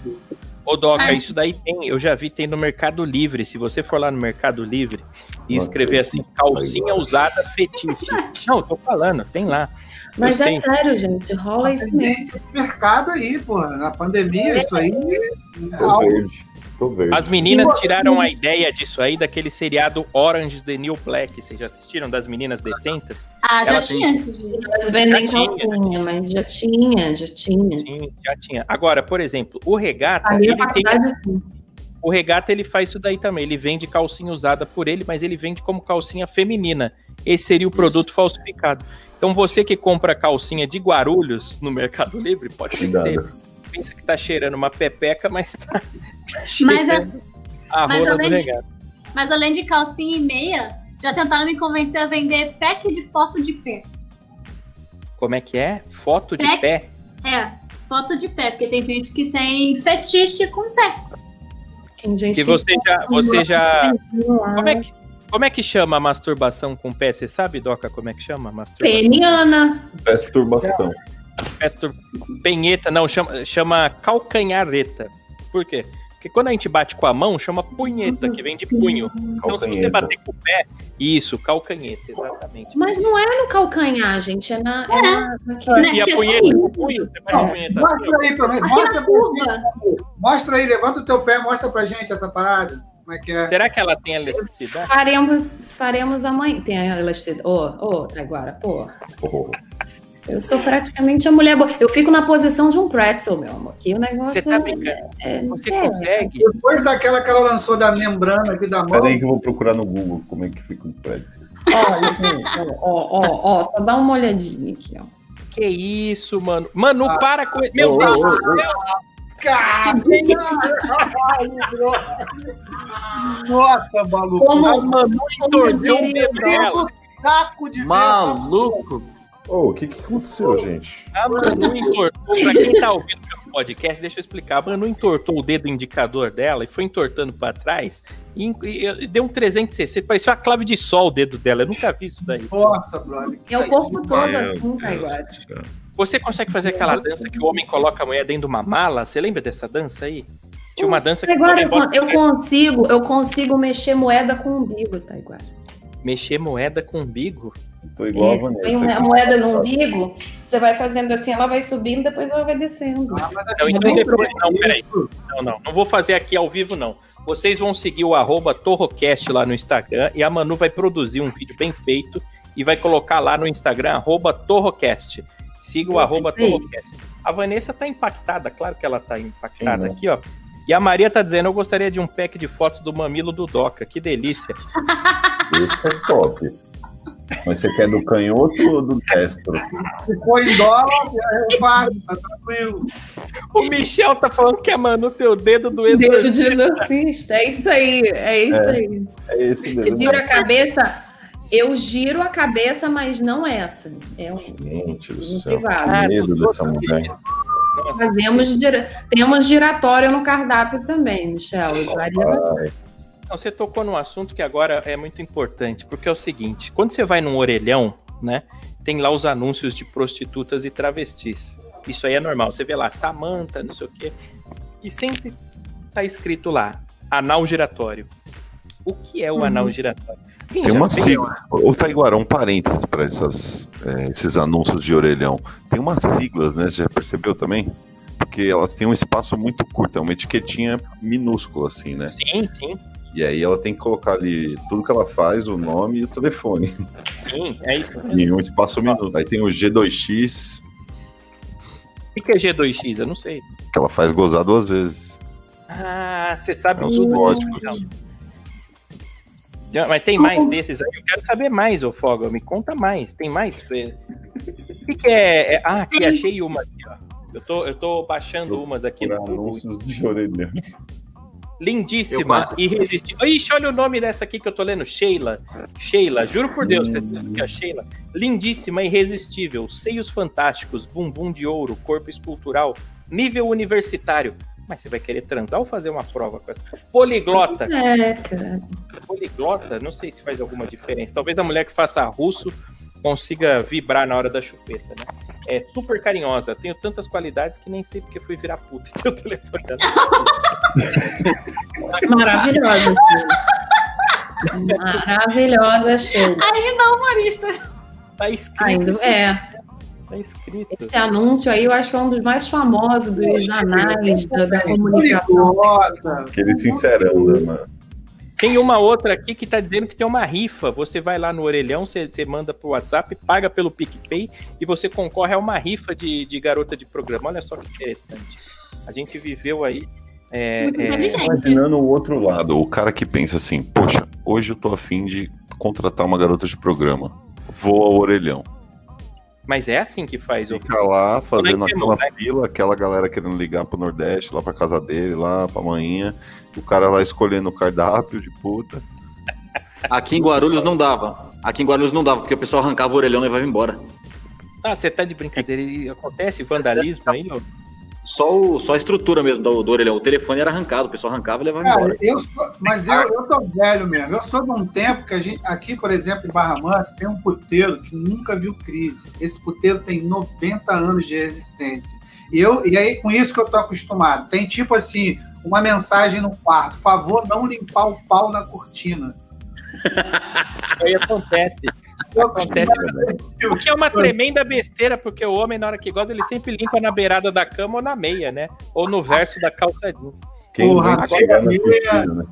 Speaker 1: Ô, Doca,
Speaker 3: Ah.
Speaker 1: isso daí tem, eu já vi, tem no Mercado Livre. Se você for lá no Mercado Livre e escrever assim, calcinha usada fetiche. Não, tô falando, tem lá.
Speaker 6: Mas
Speaker 1: Eu
Speaker 6: é
Speaker 1: sei.
Speaker 6: sério, gente. Rola isso mesmo.
Speaker 4: Do mercado aí, porra. Na pandemia, isso aí é algo.
Speaker 5: Tô verde.
Speaker 1: As meninas tiraram a ideia disso aí daquele seriado Orange the New Black. Vocês já assistiram das meninas detentas?
Speaker 3: Ah, já
Speaker 1: Ela
Speaker 3: tinha
Speaker 1: tem-
Speaker 3: antes disso.
Speaker 6: Elas vendem
Speaker 1: Já tinha.
Speaker 6: calcinha, mas já tinha, já tinha.
Speaker 1: Já tinha. Agora, por exemplo, o Regata,
Speaker 6: A minha
Speaker 1: ele tem
Speaker 6: faculdade, sim.
Speaker 1: O Regata ele faz isso daí também. Ele vende calcinha usada por ele, mas ele vende como calcinha feminina. Esse seria o produto falsificado. Então você que compra calcinha de Guarulhos no Mercado Livre, pode ser que você
Speaker 5: Cuidado.
Speaker 1: Pensa que tá cheirando uma pepeca, mas tá, tá
Speaker 3: Mas, a-
Speaker 1: cheirando a
Speaker 3: mas
Speaker 1: do
Speaker 3: além de- mas além de calcinha e meia, já tentaram me convencer a vender pack de foto de pé.
Speaker 1: Como é que é? Foto de
Speaker 3: Pack.
Speaker 1: pé?
Speaker 3: É, foto de pé, porque tem gente que tem fetiche com pé.
Speaker 6: Tem gente
Speaker 1: Que você já, você já,
Speaker 6: Como
Speaker 1: é que como é que chama a masturbação com pé? Você sabe, Doca, como é que chama masturbação?
Speaker 6: Peniana.
Speaker 5: Masturbação.
Speaker 1: Mastur- Penheta, não, chama, chama calcanhareta. Por quê? Porque Porque quando a gente bate com a mão, chama punheta, que vem de punho. Então, se você bater com o pé, isso, calcanheta, exatamente.
Speaker 6: Mas não é no calcanhar, gente, é na. É na aqui.
Speaker 3: Né?
Speaker 1: E a
Speaker 3: é
Speaker 1: punheta
Speaker 3: assim.
Speaker 1: punho, você faz
Speaker 4: Não,
Speaker 1: punheta assim,
Speaker 4: mostra
Speaker 1: ó.
Speaker 4: aí pra mim. Mostra
Speaker 3: na
Speaker 4: pra gente. Mostra aí, levanta o teu pé, mostra pra gente essa parada. Como é que é?
Speaker 1: Será que ela tem elasticidade?
Speaker 6: Faremos, faremos amanhã. Tem a elasticidade. Ô, ô, agora, pô.
Speaker 5: Oh,
Speaker 6: Eu sou praticamente a mulher boa. Eu fico na posição de um pretzel, meu amor. Que o negócio
Speaker 1: Você tá
Speaker 6: é-
Speaker 1: brincando?
Speaker 6: é-
Speaker 1: Você
Speaker 6: é.
Speaker 1: consegue?
Speaker 4: Depois daquela que ela lançou da membrana aqui da mão.
Speaker 5: Pera aí que eu vou procurar no Google como é que fica o prédio.
Speaker 6: Ó, ó, ó, ó, só dá uma olhadinha aqui, ó.
Speaker 1: Que isso, mano. Manu,
Speaker 4: Ah.
Speaker 1: para com Meu
Speaker 5: Ô,
Speaker 1: Deus do
Speaker 5: ô,
Speaker 1: céu!
Speaker 4: Caralho, Nossa, maluco.
Speaker 6: Como-
Speaker 1: A Manu entortou o.
Speaker 4: Meu saco de
Speaker 2: Maluco!
Speaker 5: Ô, o que, que aconteceu, gente?
Speaker 1: A Manu entortou. Pra quem tá ouvindo o podcast, deixa eu explicar. A Manu entortou o dedo indicador dela e foi entortando pra trás. E, e- e deu um 360. Parecia uma clave de sol o dedo dela. Eu nunca vi isso daí.
Speaker 4: Nossa, brother.
Speaker 6: É o corpo todo assim, tá igual.
Speaker 1: Você consegue fazer aquela dança que o homem coloca a mulher dentro de uma mala? Você lembra dessa dança aí? Tinha uma dança que
Speaker 6: Agora eu, eu consigo, eu consigo mexer moeda com o umbigo, tá igual.
Speaker 1: Mexer moeda com umbigo.
Speaker 5: Tô igual a
Speaker 6: Isso,
Speaker 5: Vanessa.
Speaker 6: Põe uma moeda no umbigo, você vai fazendo assim, ela vai subindo, depois ela vai descendo.
Speaker 4: Ah, mas a
Speaker 1: Não, então
Speaker 4: tem
Speaker 1: depois- não, peraí. Não, não. Não vou fazer aqui ao vivo, não. Vocês vão seguir o arroba Torrocast lá no Instagram e a Manu vai produzir um vídeo bem feito e vai colocar lá no Instagram, arroba Torrocast. Siga o arroba. Torrocast. A Vanessa tá impactada, claro que ela tá impactada
Speaker 5: Sim, né?
Speaker 1: aqui, ó. E a Maria tá dizendo, eu gostaria de um pack de fotos do mamilo do Doca. Que delícia.
Speaker 5: Esse é top. Mas você quer do canhoto ou do destro?
Speaker 4: Se for em dólar, eu faço, tá tranquilo.
Speaker 1: O Michel tá falando que Manu tem o dedo do
Speaker 6: Dedo de
Speaker 1: exorcista.
Speaker 6: exorcista, é isso aí, é isso
Speaker 5: É.
Speaker 6: aí.
Speaker 5: É esse mesmo.
Speaker 6: giro a cabeça, eu giro a cabeça, mas não essa. É um
Speaker 5: Gente do céu.
Speaker 6: privado.
Speaker 1: Ah,
Speaker 5: medo
Speaker 1: tudo
Speaker 5: dessa mulher.
Speaker 1: Nossa,
Speaker 6: Fazemos gira... Temos giratório no cardápio também, Michel.
Speaker 1: Não, você tocou num assunto que agora é muito importante, porque é o seguinte: quando você vai num orelhão, né, tem lá os anúncios de prostitutas e travestis. Isso aí é normal. Você vê lá, Samanta, não sei o quê. E sempre tá escrito lá, anal giratório. O que é o anal giratório? Quem
Speaker 8: Tem uma sigla. Ô, Taiguara, um parênteses para esses anúncios de orelhão. Tem umas siglas, né? Você já percebeu também? Porque elas têm um espaço muito curto, é uma etiquetinha minúscula, assim, né?
Speaker 1: Sim, sim,
Speaker 8: E aí ela tem que colocar ali tudo que ela faz, o nome e o telefone.
Speaker 1: sim, é isso mesmo.
Speaker 8: Em um espaço minúsculo. Aí tem o G2X,
Speaker 1: O que é G2X? Eu não sei.
Speaker 8: que ela faz gozar duas vezes.
Speaker 1: Ah, você sabe
Speaker 8: É os
Speaker 1: tudo.
Speaker 8: códigos.
Speaker 1: Não. Mas tem mais desses aí? Eu quero saber mais, ô Foga. Me conta mais. Tem mais? O que, que é, é- Ah, aqui, achei uma aqui, ó. Eu tô, eu tô baixando umas aqui no
Speaker 5: anúncios de orelhão.
Speaker 1: Lindíssima, irresistível. Ixi, olha o nome dessa aqui que eu tô lendo. Sheila. Sheila, juro por Deus, você
Speaker 5: Hum.
Speaker 1: que é a Sheila? Lindíssima, irresistível, seios fantásticos, bumbum de ouro, corpo escultural, nível universitário. Mas você vai querer transar ou fazer uma prova com essa? Poliglota.
Speaker 6: É, cara.
Speaker 1: Poliglota, não sei se faz alguma diferença. Talvez a mulher que faça russo consiga vibrar na hora da chupeta, né? É super carinhosa. Tenho tantas qualidades que nem sei porque fui virar puta. Teu telefone da
Speaker 6: Maravilhosa. Maravilhosa, Sheila.
Speaker 3: Ainda humorista.
Speaker 1: Tá escrito.
Speaker 6: Ainda,
Speaker 1: esse-
Speaker 6: é,
Speaker 1: Tá escrito.
Speaker 6: esse anúncio aí eu acho que é um dos mais famosos dos anais da, da comunicação.
Speaker 5: Aquele sincerão, né, mano?
Speaker 1: Tem uma outra aqui que tá dizendo que tem uma rifa. Você vai lá no orelhão, você, você manda pro WhatsApp, paga pelo PicPay e você concorre a uma rifa de, de garota de programa. Olha só que interessante. A gente viveu aí. é,
Speaker 3: Muito
Speaker 1: é.
Speaker 5: Imaginando o outro lado,
Speaker 8: o cara que pensa assim, poxa, hoje eu tô afim de contratar uma garota de programa. Vou ao orelhão.
Speaker 1: Mas é assim que faz.
Speaker 8: Fica lá fazendo
Speaker 1: Como é é,
Speaker 8: aquela
Speaker 1: moleque?
Speaker 8: fila, aquela galera querendo ligar pro Nordeste, lá pra casa dele, lá pra manhã. O cara lá escolhendo o cardápio de puta.
Speaker 2: Aqui em Guarulhos não dava. Aqui em Guarulhos não dava, porque o pessoal arrancava o orelhão e levava embora.
Speaker 1: Ah, você tá de brincadeira. E acontece vandalismo aí, ó.
Speaker 2: Só, o- só a estrutura mesmo do, do orelhão. O telefone era arrancado, o pessoal arrancava e levava
Speaker 4: Cara,
Speaker 2: embora.
Speaker 4: eu sou, mas eu, eu tô velho mesmo. Eu sou de um tempo que a gente, aqui, por exemplo, em Barra Mansa, tem um puteiro que nunca viu crise. Esse puteiro tem 90 anos de existência. E, eu, e aí, com isso que eu tô acostumado. Tem tipo assim, uma mensagem no quarto: favor, não limpar o pau na cortina.
Speaker 1: Aí acontece. Acontece. O que é uma tremenda besteira, porque o homem, na hora que goza, ele sempre limpa na beirada da cama ou na meia, né? Ou no verso da calça jeans.
Speaker 5: Quem
Speaker 4: Porra, agora-
Speaker 5: né?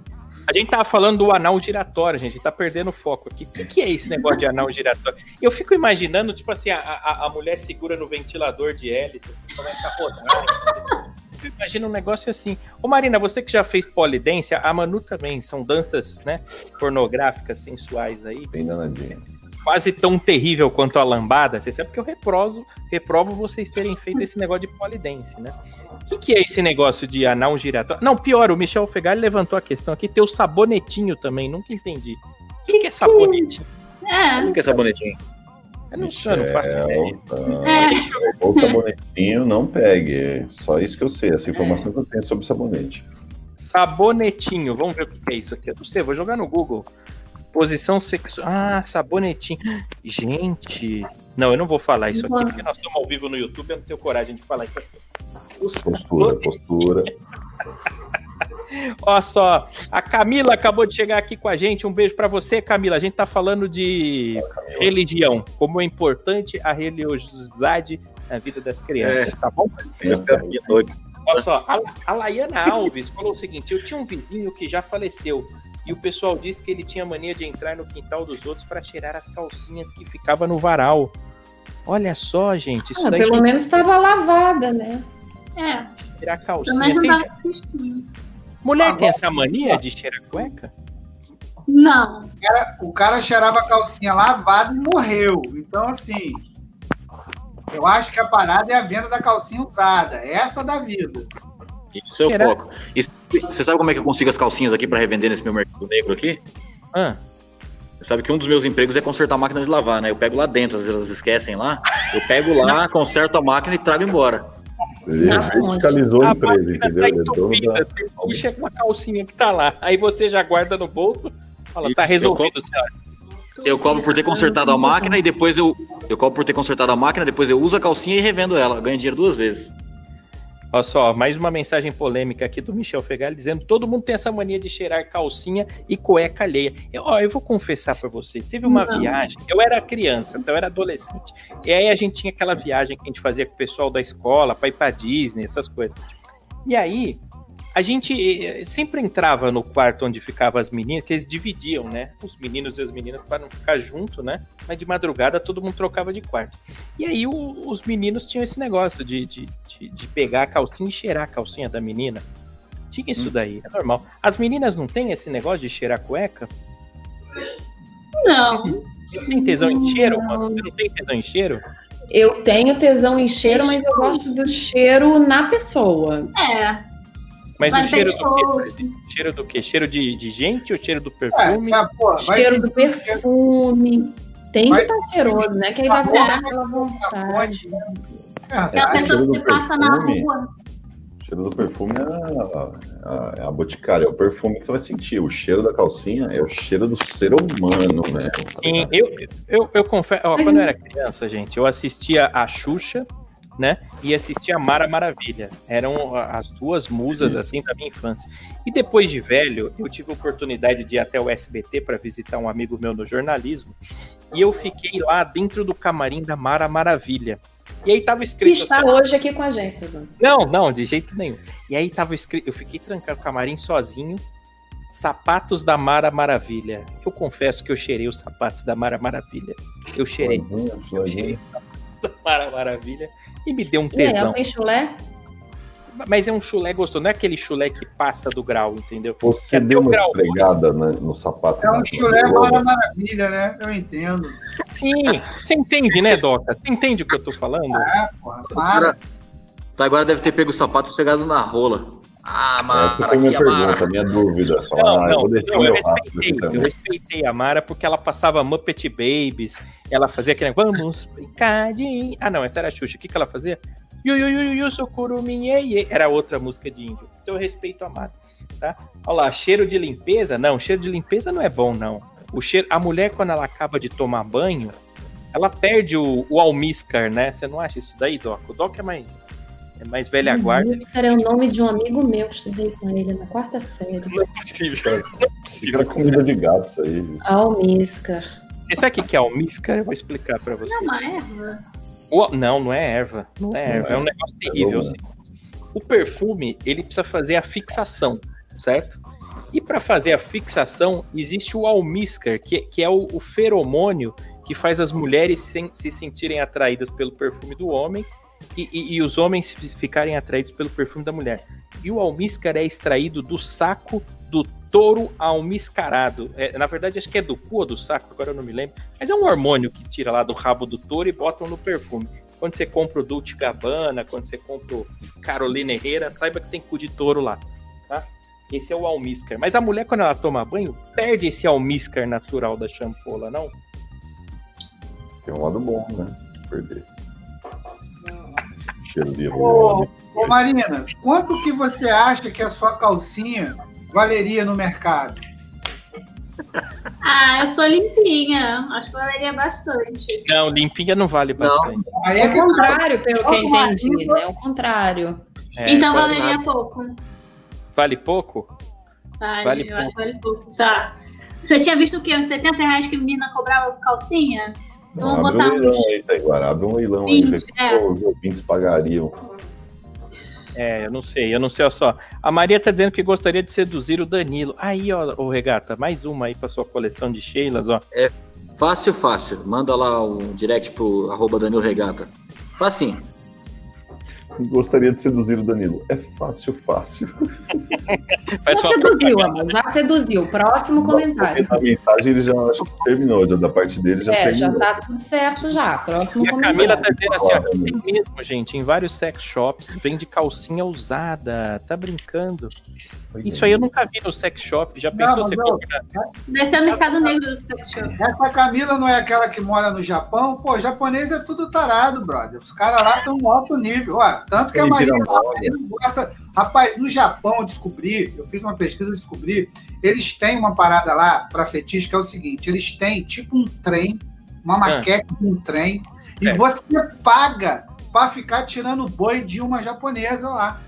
Speaker 1: A gente tava falando do anal giratório, gente. Tá perdendo foco aqui. O que, que é esse negócio de anal giratório? Eu fico imaginando, tipo assim, a, a, a mulher segura no ventilador de hélice, assim, começa a rodar. Eu imagino um negócio assim. Ô Marina, você que já fez polidência, a Manu também, são danças, né, pornográficas, sensuais aí.
Speaker 5: Bem danadinho.
Speaker 1: Quase tão terrível quanto a lambada. Você sabe que eu reproso, reprovo vocês terem feito esse negócio de polidense, né? O que, que é esse negócio de anal giratório? Não, pior, o Michel Fegali levantou a questão aqui, tem o sabonetinho também, nunca entendi. O que, que é sabonetinho?
Speaker 3: É,
Speaker 2: Como que é sabonetinho?
Speaker 1: Eu não, eu não faço ideia.
Speaker 5: tá.
Speaker 3: é.
Speaker 5: O sabonetinho não pegue. É só isso que eu sei. Essa informação que eu tenho sobre sabonete.
Speaker 1: Sabonetinho, vamos ver o que que é isso aqui. Eu não sei, vou jogar no Google. Posição sexual. Ah, sabonetinho. Gente. Não, eu não vou falar isso aqui, porque nós estamos ao vivo no YouTube, eu não tenho coragem de falar isso aqui. O
Speaker 5: Postura, postura.
Speaker 1: Olha só, a Camila acabou de chegar aqui com a gente. Um beijo pra você, Camila. A gente tá falando de religião, como é importante a religiosidade na vida das crianças, tá bom? Olha só, a, a Laiana Alves falou o seguinte: eu tinha um vizinho que já faleceu. E o pessoal disse que ele tinha mania de entrar no quintal dos outros para tirar as calcinhas que ficava no varal. Olha só, gente, isso
Speaker 6: Ah,
Speaker 1: daí
Speaker 6: pelo
Speaker 1: tem
Speaker 6: menos estava lavada, né?
Speaker 3: é.
Speaker 1: Que tirar
Speaker 3: Pelo
Speaker 1: calcinha.
Speaker 3: não
Speaker 1: Vocês
Speaker 3: tava
Speaker 1: já-. Mulher tem essa mania de cheirar cueca?
Speaker 3: Não.
Speaker 4: O cara cheirava a calcinha lavada e morreu. Então, assim, eu acho que a parada é a venda da calcinha usada. Essa da vida.
Speaker 2: Isso é o foco. E você sabe como é que eu consigo as calcinhas aqui pra revender nesse meu mercado negro aqui?
Speaker 1: Ah,
Speaker 2: Você sabe que um dos meus empregos é consertar a máquina de lavar, né? Eu pego lá dentro, às vezes elas esquecem lá. Eu pego lá, conserto a máquina e trago embora.
Speaker 5: Ele
Speaker 6: Na
Speaker 5: verticalizou a
Speaker 1: a
Speaker 5: empresa,
Speaker 1: máquina
Speaker 5: entendeu?
Speaker 1: tá
Speaker 5: é
Speaker 1: entupida,
Speaker 5: da.
Speaker 1: você puxa com a calcinha que tá lá. Aí você já guarda no bolso, fala, tá
Speaker 2: Isso,
Speaker 1: resolvido, senhora.
Speaker 2: Eu cobro por ter consertado a máquina e depois eu. Eu cobro por ter consertado a máquina, depois eu uso a calcinha e revendo ela. Ganho dinheiro duas vezes.
Speaker 1: Olha só, mais uma mensagem polêmica aqui do Michel Fegali dizendo todo mundo tem essa mania de cheirar calcinha e cueca alheia. Eu, ó, eu vou confessar pra vocês, teve uma
Speaker 3: Não.
Speaker 1: viagem, eu era criança, então eu era adolescente. E aí a gente tinha aquela viagem que a gente fazia com o pessoal da escola pra ir pra Disney, essas coisas. E aí a gente sempre entrava no quarto onde ficavam as meninas, que eles dividiam, né? Os meninos e as meninas para não ficar junto, né? Mas de madrugada todo mundo trocava de quarto. E aí o- os meninos tinham esse negócio de, de, de, de pegar a calcinha e cheirar a calcinha da menina. Tinha isso daí, é normal. As meninas não têm esse negócio de cheirar cueca?
Speaker 3: Não.
Speaker 1: Vocês não tem tesão em cheiro, mano? Você não tem tesão em cheiro?
Speaker 6: Eu tenho tesão em cheiro, mas eu gosto do cheiro na pessoa.
Speaker 3: É.
Speaker 1: Mas
Speaker 3: Vai
Speaker 1: o cheiro do quê? Cheiro do quê? Cheiro de, de gente ou cheiro do
Speaker 4: É,
Speaker 1: perfume?
Speaker 4: é, pô, vai
Speaker 6: cheiro do perfume. Tem que
Speaker 4: Vai-
Speaker 6: estar cheiroso, né? Que aí
Speaker 4: Tá bom.
Speaker 6: pela
Speaker 4: na
Speaker 6: vontade.
Speaker 4: É,
Speaker 3: Aquela
Speaker 5: Ah,
Speaker 3: pessoa que
Speaker 5: do
Speaker 3: passa na
Speaker 5: perfume?
Speaker 3: rua.
Speaker 5: O cheiro do perfume é a, a, é a boticária, é o perfume que você vai sentir. O cheiro da calcinha é o cheiro do ser humano, né?
Speaker 1: Sim, eu, eu, eu confesso, ó,
Speaker 6: Mas
Speaker 1: quando eu era criança, gente, eu assistia a Xuxa, né? E assistia a Mara Maravilha. Eram as duas musas, assim, da minha infância. E depois de velho, eu tive a oportunidade de ir até o SBT para visitar um amigo meu no jornalismo. E eu fiquei lá dentro do camarim da Mara Maravilha. E aí tava escrito
Speaker 6: está
Speaker 1: assim,
Speaker 6: hoje aqui com a gente, Zô.
Speaker 1: não, não, de jeito nenhum. E aí tava escrito, eu fiquei trancado no camarim sozinho. Sapatos da Mara Maravilha. Eu confesso que eu cheirei os sapatos da Mara Maravilha. Eu cheirei. Eu cheirei os sapatos da Mara Maravilha e me deu um
Speaker 6: E ela
Speaker 1: tesão.
Speaker 6: tem chulé?
Speaker 1: Mas é um chulé gostoso, não é aquele chulé que passa do grau, entendeu?
Speaker 5: Você
Speaker 1: É
Speaker 5: deu uma
Speaker 1: grau.
Speaker 5: esfregada na- no sapato.
Speaker 4: É um chulé mara maravilha, né? Eu entendo.
Speaker 1: Sim, você entende, né, Doca? Você entende o que eu tô falando?
Speaker 4: É, porra, para.
Speaker 2: Agora, tá, agora deve ter pego os sapatos pegados na rola. Ah,
Speaker 5: Essa
Speaker 2: Mara,
Speaker 5: foi a minha
Speaker 2: aqui, Mara.
Speaker 5: pergunta, a minha dúvida. Falar,
Speaker 1: Não,
Speaker 5: ah, eu
Speaker 1: não,
Speaker 5: deixar
Speaker 1: não, eu respeitei, eu respeitei a Mara porque ela passava Muppet Babies, ela fazia aquele vamos brincar de... Ah não, essa era a Xuxa, o que que ela fazia? Yu, yu, yu, yu, socurumin, ye, ye. Era outra música de índio, então eu respeito a Mara, tá? Olha lá, cheiro de limpeza? Não, cheiro de limpeza não é bom não. O cheiro, a mulher quando ela acaba de tomar banho, ela perde o, o almíscar, né? Você não acha isso daí, Doc? O Doc é mais... É mais velha guarda.
Speaker 6: Esse era o nome de um amigo meu que estudei com ele na quarta série.
Speaker 1: Não é possível. Não é possível.
Speaker 5: Fica comida de gato isso aí. viu?
Speaker 6: Almiscar.
Speaker 1: Você sabe o que é almisca? Eu vou explicar pra você.
Speaker 3: Não, uma erva.
Speaker 1: O- não, não é erva. Não é erva. É um negócio terrível.
Speaker 5: bom,
Speaker 1: assim. O perfume, ele precisa fazer a fixação, certo? E para fazer a fixação, existe o almíscar, que, que é o, o feromônio que faz as mulheres se, se sentirem atraídas pelo perfume do homem e, e- e os homens fi- ficarem atraídos pelo perfume da mulher. E o almíscar é extraído do saco do touro almiscarado. É, na verdade, acho que é do cu ou do saco, agora eu não me lembro. Mas é um hormônio que tira lá do rabo do touro e botam no perfume. Quando você compra o Dolce Gabbana, quando você compra o Carolina Herrera, saiba que tem cu de touro lá, tá? Esse é o almíscar. Mas a mulher, quando ela toma banho, perde esse almíscar natural da champola, não?
Speaker 5: Tem um lado bom, né? Perder. Cheiro de
Speaker 4: Ô, ô, Marina, quanto que você acha que a sua calcinha valeria no mercado?
Speaker 3: Ah, eu sou limpinha. Acho que valeria bastante.
Speaker 1: Não, limpinha não vale bastante.
Speaker 4: Aí
Speaker 6: É
Speaker 4: é
Speaker 6: o
Speaker 4: tá.
Speaker 6: contrário, pelo que eu entendi,
Speaker 4: então-
Speaker 6: né? É o contrário.
Speaker 1: É,
Speaker 3: então
Speaker 1: vale,
Speaker 3: valeria pouco.
Speaker 1: vale pouco?
Speaker 3: Vale,
Speaker 1: Vale
Speaker 3: eu acho que vale pouco. Tá. Você tinha visto o quê? Uns 70 reais que a menina cobrava por calcinha?
Speaker 5: Não,
Speaker 3: Vamos
Speaker 5: abre
Speaker 3: botar
Speaker 5: um leilão
Speaker 3: uns.
Speaker 5: aí, Taiguara. Abre um leilão aí.
Speaker 3: 20,
Speaker 5: Vê que
Speaker 3: é.
Speaker 5: os ouvintes pagariam.
Speaker 1: É, eu não sei, eu não sei, olha só. A Maria tá dizendo que gostaria de seduzir o Danilo. Aí, ó, o Regata, mais uma aí pra sua coleção de Sheilas, ó.
Speaker 2: Fácil, fácil. Manda lá um direct pro arroba Danilo Regata. Facinho.
Speaker 5: Gostaria de seduzir o Danilo. É fácil, fácil.
Speaker 6: Já seduziu, amor. Já seduziu. Próximo comentário.
Speaker 5: A mensagem ele já acho que terminou. Já, da parte dele já
Speaker 6: É, já
Speaker 5: terminou.
Speaker 6: tá tudo certo já. Próximo
Speaker 1: E a Camila
Speaker 6: comentário.
Speaker 1: tá dizendo assim, ó, que tem mesmo, gente, em vários sex shops, vende calcinha usada. Tá brincando? Isso aí eu nunca vi no sex shop. Já pensou você
Speaker 4: não.
Speaker 1: compra...
Speaker 3: Deve ser o mercado negro do sex shop.
Speaker 4: Essa Camila não é aquela que mora no Japão? Pô, japonês é tudo tarado, brother. Os caras lá estão no alto nível. Ó, tanto que a
Speaker 5: Ele
Speaker 4: Maria, não gosta. Rapaz, no Japão eu descobri, eu fiz uma pesquisa e descobri, eles têm uma parada lá para fetiche que é o seguinte: eles têm tipo um trem, uma maquete de um trem, e
Speaker 1: É.
Speaker 4: você paga para ficar tirando boi de uma japonesa lá.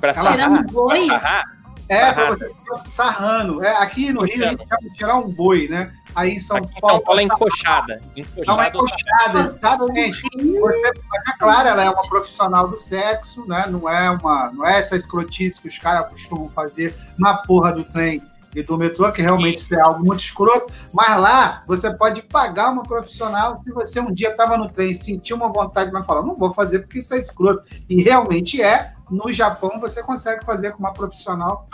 Speaker 1: Pra?
Speaker 3: Tirando boi?
Speaker 1: Pra?
Speaker 4: É,
Speaker 1: Sarrado.
Speaker 4: sarrando. É, aqui no Rio a gente chama de tirar um boi, né? Aí em São
Speaker 1: Aqui
Speaker 4: Paulo.
Speaker 1: São Paulo é
Speaker 4: sarrar.
Speaker 1: encoxada.
Speaker 4: Dá uma
Speaker 1: Encoxada
Speaker 4: exatamente. Você, mas é claro, ela é uma profissional do sexo, né? Não é uma, não é essa escrotice que os caras costumam fazer na porra do trem e do metrô, que realmente isso é algo muito escroto. Mas lá você pode pagar uma profissional se você um dia estava no trem e sentiu uma vontade, mas falar, não vou fazer porque isso é escroto. E realmente é. No Japão você consegue fazer com uma profissional.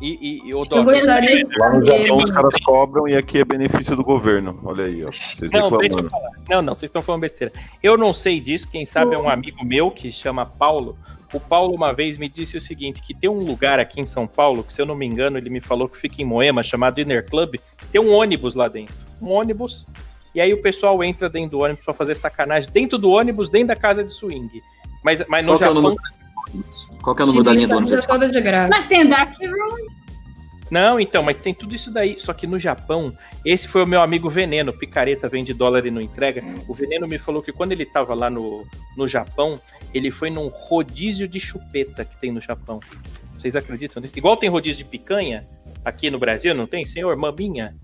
Speaker 1: E, e, e o
Speaker 6: Eu
Speaker 1: Doc,
Speaker 6: gostaria de
Speaker 8: Lá no Japão os caras cobram e aqui é benefício do governo. Olha aí, ó. Vocês
Speaker 1: Não, deixa eu
Speaker 8: reclamando.
Speaker 1: falar. Não, não, vocês estão falando besteira. Eu não sei disso, quem sabe é um amigo meu que chama Paulo. O Paulo uma vez me disse o seguinte, que tem um lugar aqui em São Paulo, que se eu não me engano, ele me falou que fica em Moema, chamado Inner Club, tem um ônibus lá dentro. Um ônibus, e aí o pessoal entra dentro do ônibus pra fazer sacanagem dentro do ônibus, dentro da casa de swing. Mas, mas no
Speaker 2: Qual que é o
Speaker 1: Japão...
Speaker 2: número? Qual que é o número da linha do ônibus?
Speaker 6: já toda de graça.
Speaker 3: Mas tem o Dark Room.
Speaker 1: Não, então, mas tem tudo isso daí. Só que no Japão, esse foi o meu amigo Veneno, picareta, vende dólar e não entrega. O Veneno me falou que quando ele tava lá no, no Japão, ele foi num rodízio de chupeta que tem no Japão. Vocês acreditam nisso? Igual tem rodízio de picanha aqui no Brasil, não tem? Senhor, maminha,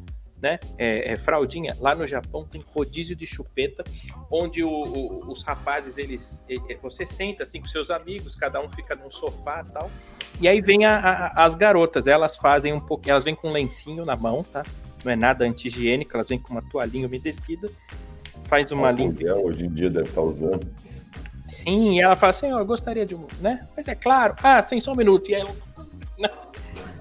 Speaker 1: né? É, é, fraldinha. Lá no Japão tem rodízio de chupeta, onde o- o- os rapazes, eles. Você senta assim com seus amigos, cada um fica num sofá e tal. E aí vem a- a- as garotas, elas fazem um pouquinho, elas vêm com um lencinho na mão, tá? Não é nada anti-higiênico, elas vêm com uma toalhinha umedecida, faz uma limpeza.
Speaker 5: gel, Hoje em dia deve estar usando.
Speaker 1: Sim, e ela fala assim, ó, eu gostaria de um, né? Mas é claro, ah, sem só um minuto. E aí, eu- né?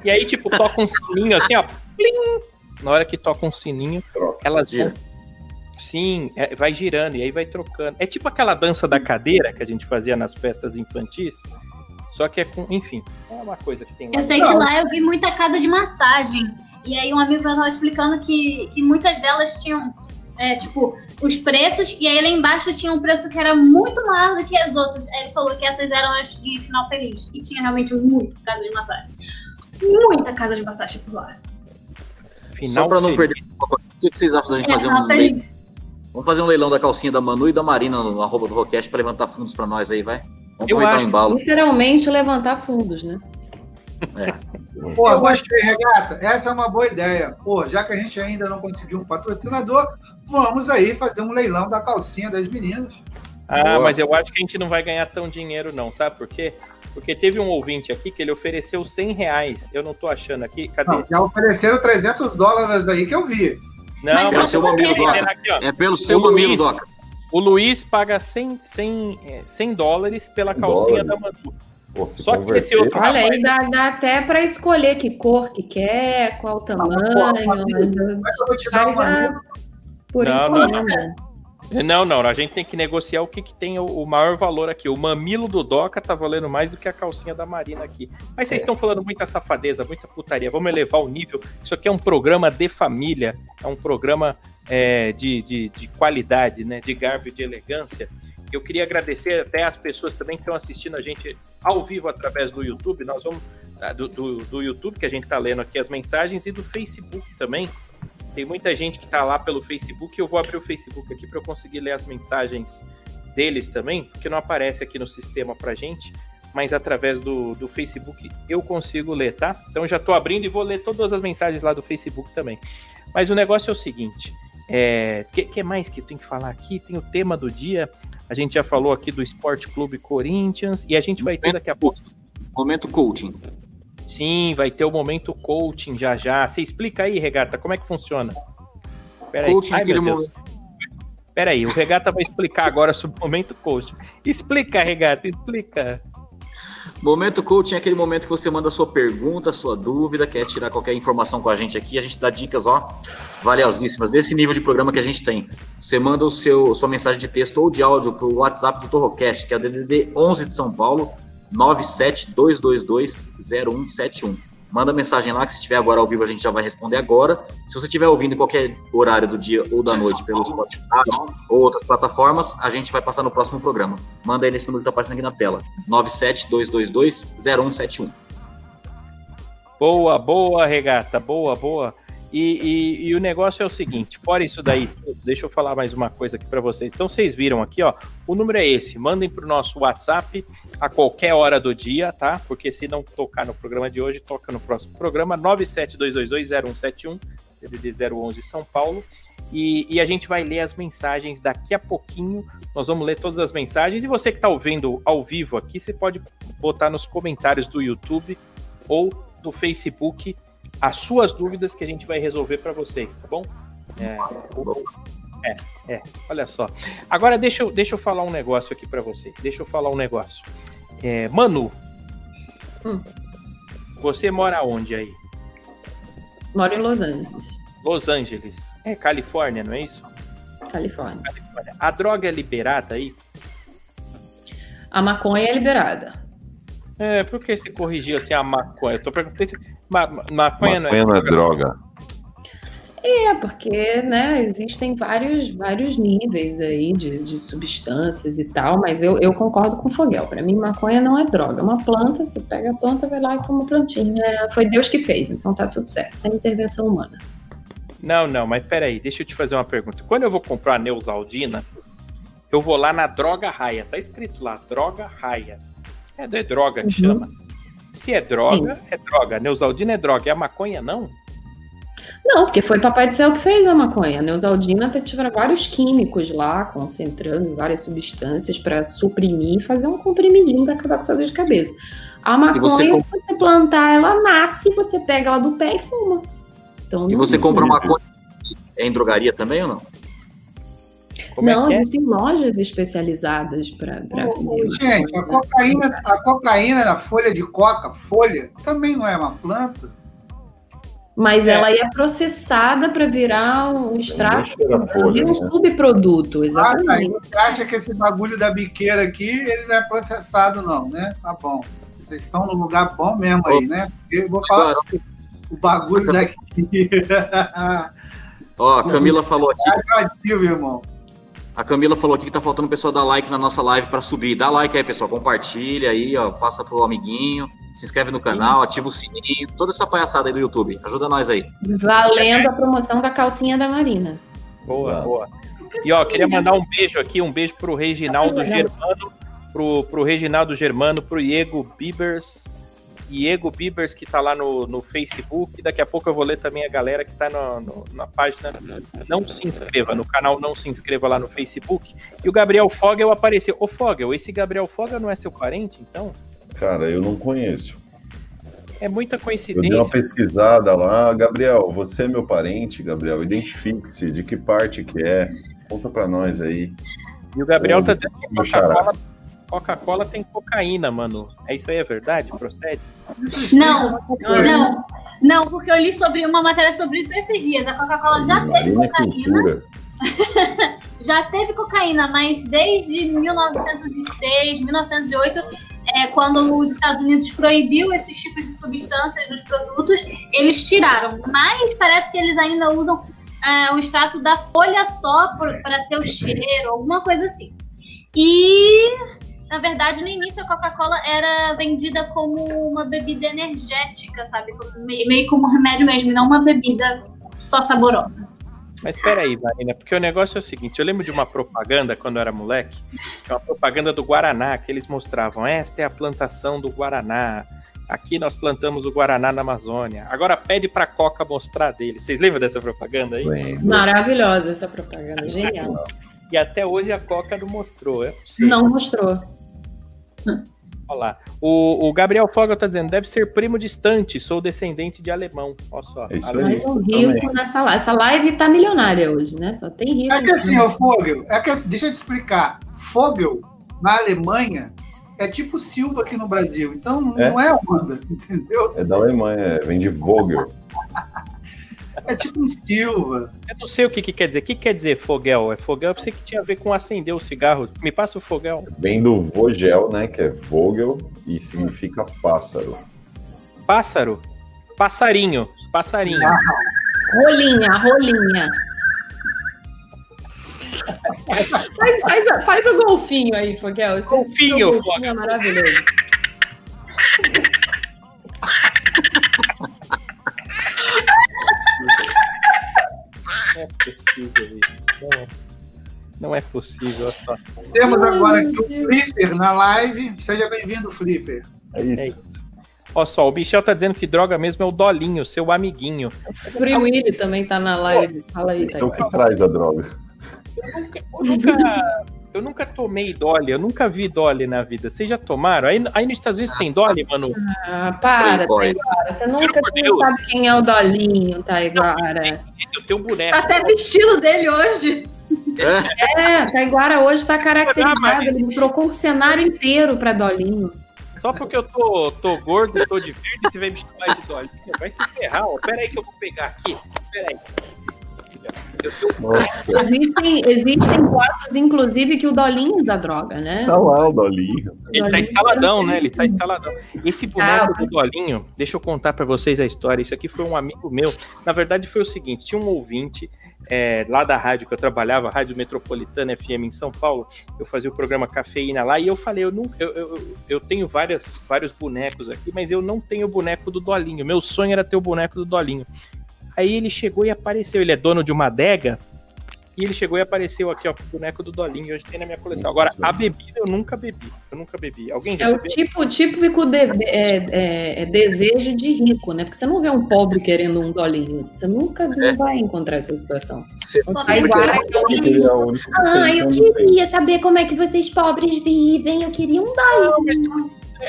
Speaker 1: e aí tipo, toca um sininho assim, ó. plim! Na hora que toca um sininho,
Speaker 5: Troca.
Speaker 1: elas vão. Sim, é, vai girando e aí vai trocando. É tipo aquela dança da cadeira que a gente fazia nas festas infantis. Só que é com. Enfim, é uma coisa que tem lá.
Speaker 3: Eu sei que lá eu vi muita casa de massagem. E aí um amigo meu tava explicando que, que muitas delas tinham, é, tipo, os preços, e aí lá embaixo tinha um preço que era muito maior do que as outras. Aí ele falou que essas eram as de final feliz. E tinha realmente muito casa de massagem. Muita casa de massagem por lá.
Speaker 1: Final
Speaker 2: Só pra não
Speaker 1: feliz.
Speaker 2: perder. O que vocês acham da gente
Speaker 3: É,
Speaker 2: fazer um leilão? Vamos fazer um leilão da calcinha da Manu e da Marina no arroba do Roquete pra levantar fundos pra nós aí, vai? Vamos
Speaker 1: Eu
Speaker 2: aproveitar
Speaker 1: acho
Speaker 2: o embalo.
Speaker 6: Literalmente levantar fundos, né?
Speaker 4: Pô, gostei, regata. Essa é uma boa ideia. Pô, já que a gente ainda não conseguiu um patrocinador, vamos aí fazer um leilão da calcinha das meninas.
Speaker 1: Ah,
Speaker 2: Boa.
Speaker 1: mas eu acho que a gente não vai ganhar tão dinheiro, não, sabe por quê? Porque teve um ouvinte aqui que ele ofereceu 100 reais. Eu não tô achando aqui. Cadê?
Speaker 4: Não, já ofereceram 300 dólares aí que eu vi.
Speaker 1: Não,
Speaker 3: Mas
Speaker 2: Pelo seu mamilo. Doca.
Speaker 1: aqui.
Speaker 2: É pelo seu mamilo. Doca.
Speaker 1: O Luiz paga 100, 100, é, 100 dólares pela
Speaker 5: 100
Speaker 1: calcinha
Speaker 5: dólares.
Speaker 1: da Manu.
Speaker 5: Pô,
Speaker 1: Só que
Speaker 5: converter,
Speaker 1: esse outro
Speaker 6: Olha
Speaker 1: rapaz,
Speaker 6: aí, dá, dá até para escolher que cor que quer, qual tamanho.
Speaker 4: eu vou te dar
Speaker 6: faz a... Por
Speaker 1: Não, não,
Speaker 6: encomenda.
Speaker 1: Não, não, a gente tem que negociar o que, que tem o, o maior valor aqui. O mamilo do Doca tá valendo mais do que a calcinha da Marina aqui. Mas vocês estão falando muita safadeza, muita putaria. Vamos elevar o nível. Isso aqui é um programa de família, é um programa é, de, de, de qualidade, né? De garbo e de elegância. Eu queria agradecer até as pessoas também que estão assistindo a gente ao vivo através do YouTube. Nós vamos. ah, Do, do, do YouTube, que a gente está lendo aqui as mensagens, e do Facebook também. Tem muita gente que tá lá pelo Facebook eu vou abrir o Facebook aqui para eu conseguir ler as mensagens deles também, porque não aparece aqui no sistema pra gente, mas através do, do Facebook eu consigo ler, tá? Então já tô abrindo e vou ler todas as mensagens lá do Facebook também. Mas o negócio é o seguinte, é, que, que mais que eu tenho que falar aqui? Tem o tema do dia, a gente já falou aqui do Esporte Clube Corinthians e a gente vai ter daqui a pouco
Speaker 2: Momento coaching.
Speaker 1: Sim, vai ter o momento coaching já já. Você explica aí, Regata, como é que funciona?
Speaker 2: Coaching
Speaker 1: aí. Ai, meu Deus. Pera aí, o Regata vai explicar agora sobre o momento coaching. Explica, Regata, explica.
Speaker 2: Momento coaching é aquele momento que você manda sua pergunta, sua dúvida, quer tirar qualquer informação com a gente aqui, a gente dá dicas, ó, valiosíssimas, desse nível de programa que a gente tem. Você manda o seu, sua mensagem de texto ou de áudio pro WhatsApp do Torrocast, que é o DDD 11 de São Paulo, 972220171. Manda mensagem lá, que se estiver agora ao vivo a gente já vai responder agora. Se você estiver ouvindo em qualquer horário do dia ou da noite pelo Spotify ou outras plataformas, a gente vai passar no próximo programa. Manda aí nesse número que tá aparecendo aqui na tela. 972220171.
Speaker 1: Boa, boa, Regata, boa, boa. E, e- e o negócio é o seguinte, fora isso daí, deixa eu falar mais uma coisa aqui para vocês. Então vocês viram aqui, ó, o número é esse. Mandem pro nosso WhatsApp a qualquer hora do dia, tá? Porque se não tocar no programa de hoje, toca no próximo programa 972220171, DDD 011 São Paulo. E, e a gente vai ler as mensagens daqui a pouquinho. Nós vamos ler todas as mensagens. E você que está ouvindo ao vivo aqui, você pode botar nos comentários do YouTube ou do Facebook as suas dúvidas que a gente vai resolver para vocês, tá bom? É, é, é, olha só. Agora deixa eu, deixa eu falar um negócio aqui para você. Deixa eu falar um negócio. É, Manu,
Speaker 6: Hum.
Speaker 1: você mora onde aí?
Speaker 6: Moro em Los Angeles,
Speaker 1: Los Angeles. É Califórnia, não é isso?
Speaker 6: Califórnia.
Speaker 1: Califórnia. A droga é liberada aí?
Speaker 6: A maconha é liberada.
Speaker 1: É, por que você corrigiu assim a maconha? Eu tô perguntando se ma- ma- maconha,
Speaker 8: Maconha não é droga.
Speaker 6: É, porque, né, existem vários, vários níveis aí de, de substâncias e tal, mas eu, eu concordo com o Foguel. Para mim, maconha não é droga. É uma planta, você pega a planta, vai lá e come a plantinha. É, foi Deus que fez, então tá tudo certo, sem intervenção humana.
Speaker 1: Não, não, mas peraí, deixa eu te fazer uma pergunta. Quando eu vou comprar a Neusaldina, eu vou lá na Droga Raia. Tá escrito lá, Droga Raia. É, é droga que
Speaker 6: Uhum.
Speaker 1: chama. Se é droga, é droga. Neusaldina é droga. E a maconha não?
Speaker 6: Não, porque foi Papai do Céu que fez a maconha. A Neusaldina te- tiveram vários químicos lá, concentrando várias substâncias para suprimir e fazer um comprimidinho para acabar com sua dor de cabeça. A
Speaker 2: você
Speaker 6: maconha,
Speaker 2: com-
Speaker 6: se você plantar, ela nasce, você pega ela do pé e fuma. Então,
Speaker 2: E você compra maconha é em drogaria também ou não?
Speaker 1: Como
Speaker 6: não,
Speaker 1: é que é?
Speaker 6: existem lojas especializadas para vender.
Speaker 4: Gente, a cocaína, a cocaína na folha de coca, folha, também não é uma planta?
Speaker 6: Mas
Speaker 1: É.
Speaker 6: ela é processada para virar um extrato,
Speaker 5: folha,
Speaker 6: um
Speaker 5: né?
Speaker 6: subproduto,
Speaker 4: Ah, tá. E
Speaker 6: exatamente.
Speaker 4: você acha que esse bagulho da biqueira aqui, ele não é processado, não, né? Tá bom. Vocês estão no lugar bom mesmo aí, né? Porque eu vou falar o bagulho daqui
Speaker 2: Ó, a Camila falou aqui,
Speaker 4: é radioativo, irmão.
Speaker 2: A Camila falou aqui que tá faltando o pessoal dar like na nossa live para subir. Dá like aí, pessoal, compartilha aí, ó, passa pro amiguinho, se inscreve no canal, ativa o sininho, toda essa palhaçada aí do YouTube. Ajuda nós aí.
Speaker 6: Valendo a promoção da calcinha da Marina.
Speaker 1: Boa,
Speaker 5: Exato.
Speaker 1: boa. E ó, queria mandar um beijo aqui, um beijo pro Reginaldo
Speaker 6: legal.
Speaker 1: Germano pro, pro Reginaldo Germano, pro Diego Bibers, Diego Bibers que tá lá no, no Facebook. Daqui a pouco eu vou ler também a galera que tá no, no- na página Não Se Inscreva, no canal Não Se Inscreva lá no Facebook. E o Gabriel Fogel apareceu. Ô Fogel, esse Gabriel Fogel não é seu parente, então?
Speaker 5: Cara, eu não conheço.
Speaker 1: É muita
Speaker 5: Eu dei uma
Speaker 1: coincidência.
Speaker 5: pesquisada lá. Gabriel, você é meu parente, Gabriel. Identifique-se. De que parte que é? Conta pra nós aí.
Speaker 1: E o Gabriel tá dizendo que
Speaker 5: Meu xará.
Speaker 1: Coca-Cola Coca-Cola tem cocaína, mano. É isso aí, é verdade? Procede?
Speaker 3: Não, não. Não, porque eu li sobre uma matéria sobre isso esses dias. A Coca-Cola já teve cocaína.
Speaker 5: Cultura.
Speaker 3: já teve cocaína, mas desde 1906, 1908, é, quando os Estados Unidos proibiu esses tipos de substâncias nos produtos, eles tiraram. Mas parece que eles ainda usam é, o extrato da folha só para ter o cheiro, alguma coisa assim. E, na verdade, no início a Coca-Cola era vendida como uma bebida energética, sabe? Meio, meio como um remédio mesmo, e não uma bebida só saborosa.
Speaker 1: Mas peraí, Marina, porque o negócio é o seguinte: eu lembro de uma propaganda quando eu era moleque, que é uma propaganda do Guaraná, que eles mostravam: esta é a plantação do Guaraná. Aqui nós plantamos o Guaraná na Amazônia. Agora pede pra Coca mostrar dele. Vocês lembram dessa propaganda aí?
Speaker 6: Maravilhosa essa propaganda, genial.
Speaker 1: E até hoje a Coca não mostrou. É possível.
Speaker 6: Não mostrou.
Speaker 1: Olha lá. O, o Gabriel Fogel tá dizendo: deve ser primo distante, sou descendente de alemão. Olha só.
Speaker 5: É isso
Speaker 1: Ale-
Speaker 5: aí.
Speaker 6: Mais um rico nessa live. Essa live tá milionária hoje, né? Só tem rico.
Speaker 4: É que assim, ó, Fogel, é que assim, deixa eu te explicar. Fogel, na Alemanha, é tipo Silva aqui no Brasil. Então não
Speaker 5: É?
Speaker 4: não é onda, entendeu?
Speaker 5: É da Alemanha, vem de Vogel.
Speaker 4: É tipo um Silva.
Speaker 1: Eu não sei o que, que quer dizer. O que quer dizer Fogel? É Fogel? Eu pensei que tinha a ver com acender o cigarro. Me passa o Fogel.
Speaker 5: Vem do Vogel, né? Que é Vogel e significa pássaro.
Speaker 1: Pássaro. Passarinho. Passarinho.
Speaker 6: Rolinha, rolinha. Faz, faz, faz o golfinho aí, Foguel. Esse-
Speaker 1: Golfinho,
Speaker 6: golfinho é maravilhoso.
Speaker 1: Possível isso. Não é, não é possível. só.
Speaker 4: Temos agora aqui o. Flipper na live. Seja bem-vindo, Flipper.
Speaker 5: É isso.
Speaker 1: É isso. Olha só, o Michel tá dizendo que droga mesmo é o Dolinho, seu amiguinho.
Speaker 6: Free Willy também tá na live. Fala aí,
Speaker 5: Então
Speaker 6: Taiguara.
Speaker 5: que traz a droga?
Speaker 1: Eu nunca, eu nunca, eu nunca tomei Dolly, eu nunca vi Dolly na vida. Vocês já tomaram? Aí, aí nos Estados Unidos tem Dolly, mano?
Speaker 6: Ah, para. Taiguara. Você nunca sabe quem é o Dolinho, Taiguara.
Speaker 1: Esse é o teu boneco.
Speaker 3: Tá até vestido dele hoje.
Speaker 2: É,
Speaker 6: É, Taiguara hoje tá
Speaker 1: Ah,
Speaker 6: caracterizado.
Speaker 1: mas-
Speaker 6: Ele trocou o cenário inteiro pra Dolinho.
Speaker 1: Só porque eu tô, tô gordo, tô de verde, você vai me chamar de Dolly. Vai se ferrar, ó. Pera aí que eu vou pegar aqui. Pera aí.
Speaker 6: Existem, existem boatos, inclusive, que o Dolinho usa droga, né?
Speaker 5: tá lá o Dolinho.
Speaker 1: Ele tá instaladão, né? Ele tá instaladão. Esse boneco do Dolinho, deixa eu contar pra vocês a história. Isso aqui foi um amigo meu. Na verdade, foi o seguinte: tinha um ouvinte é, lá da rádio que eu trabalhava, Rádio Metropolitana FM em São Paulo. Eu fazia o programa Cafeína lá e eu falei: eu, não, eu, eu, eu tenho várias, vários bonecos aqui, mas eu não tenho o boneco do Dolinho. Meu sonho era ter o boneco do Dolinho. Aí ele chegou e apareceu. Ele é dono de uma adega. E ele chegou e apareceu aqui, ó, com o boneco do Dolinho. Hoje tem na minha coleção. Agora, a bebida eu nunca bebi. Eu nunca bebi. Alguém já
Speaker 6: É o tipo, típico de- é, é- é desejo de rico, né? Porque você não vê um pobre querendo um dolinho. Você nunca não vai encontrar essa situação.
Speaker 2: você
Speaker 3: Só
Speaker 6: vai,
Speaker 5: é que
Speaker 6: Ah, eu queria saber como é que vocês pobres vivem. Eu queria um
Speaker 1: Não, mas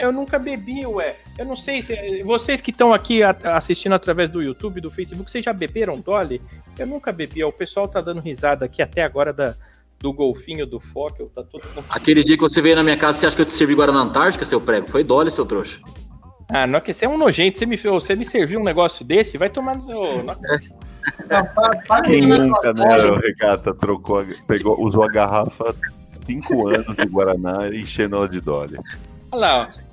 Speaker 1: eu nunca bebi, ué. Eu não sei se. Vocês que estão aqui assistindo através do YouTube, do Facebook, vocês já beberam Dolly? Eu nunca bebi. ó. O pessoal tá dando risada aqui até agora da, do golfinho do Fockel. Tá todo mundo.
Speaker 2: Aquele dia que você veio na minha casa, você acha que eu te servi Guaraná Antártica, seu prego? Foi Dolly, seu trouxa.
Speaker 1: Ah, não é que você é um nojento. Você me, você me serviu um negócio desse? Vai tomar no seu.
Speaker 5: Quem nunca, né, o Regata, trocou, pegou, usou a garrafa cinco anos de Guaraná e enchendo ela de Dolly.
Speaker 1: Olha lá, ó.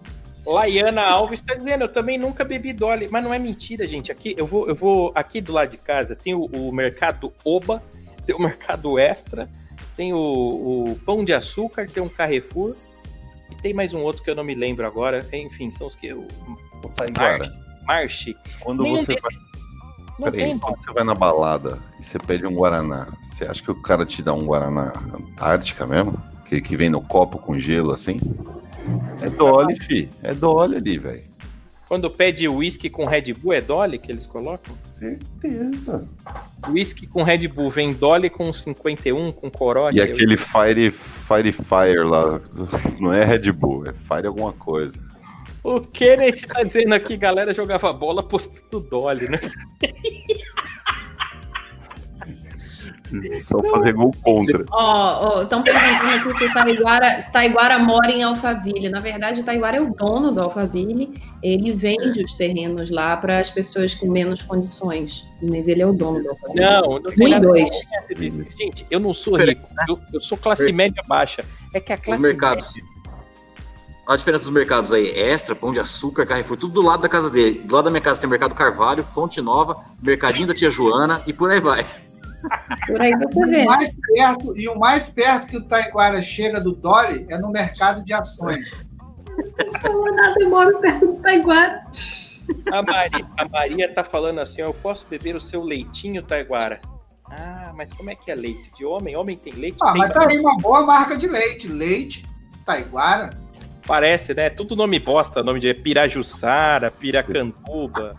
Speaker 1: Laiana Alves está dizendo, eu também nunca bebi Dolly, mas não é mentira, gente. Aqui eu vou, eu vou aqui do lado de casa tem o, o mercado Oba, tem o mercado Extra, tem o, o Pão de Açúcar, tem um Carrefour e tem mais um outro que eu não me lembro agora. Enfim, são os que
Speaker 5: Taiguara,
Speaker 1: Marche.
Speaker 5: quando
Speaker 1: Nenhum
Speaker 5: você vai,
Speaker 1: Não
Speaker 5: peraí,
Speaker 1: tem.
Speaker 5: quando você vai na balada e você pede um Guaraná, você acha que o cara te dá um Guaraná Antártica mesmo?
Speaker 8: Aquele que vem no copo com gelo assim. É Dolly, fi. É Dolly ali, velho.
Speaker 1: Quando pede uísque com Red Bull, é Dolly que eles colocam?
Speaker 8: Certeza.
Speaker 1: Whisky com Red Bull, vem Dolly com 51, com corote.
Speaker 8: E aquele Fire, Fire Fire lá, não é Red Bull, é Fire alguma coisa.
Speaker 1: O Kenneth tá dizendo aqui, galera jogava bola postando Dolly, né?
Speaker 8: Só fazer gol contra.
Speaker 6: Ó, ó, estão perguntando aqui se o Taiguara, Taiguara mora em Alphaville. Na verdade, o Taiguara é o dono do Alphaville. Ele vende os terrenos lá para as pessoas com menos condições. Mas ele é o dono do Alphaville.
Speaker 1: Não, não tem nada
Speaker 6: dois.
Speaker 1: Gente, eu não sou rico, eu, eu sou classe média baixa. É que a classe
Speaker 2: mercados.
Speaker 1: média...
Speaker 2: Olha a diferença dos mercados aí. Extra, Pão de Açúcar, Carrefour, tudo do lado da casa dele. Do lado da minha casa tem o Mercado Carvalho, Fonte Nova, Mercadinho da Tia Joana e por aí vai.
Speaker 6: Por aí você
Speaker 4: E
Speaker 6: vê.
Speaker 4: o mais perto, e o mais perto que o Taiguara chega do Dolly é no mercado de ações.
Speaker 3: Eu moro perto do Taiguara.
Speaker 1: A Maria, a Maria tá falando assim, ó, eu posso beber o seu leitinho, Taiguara? Ah, mas como é que é leite? De homem? Homem tem leite?
Speaker 4: Ah,
Speaker 1: Tem-
Speaker 4: mas tá aí uma boa marca de leite. Leite, Taiguara.
Speaker 1: Parece, né? Tudo nome bosta, nome de Pirajussara, Piracantuba.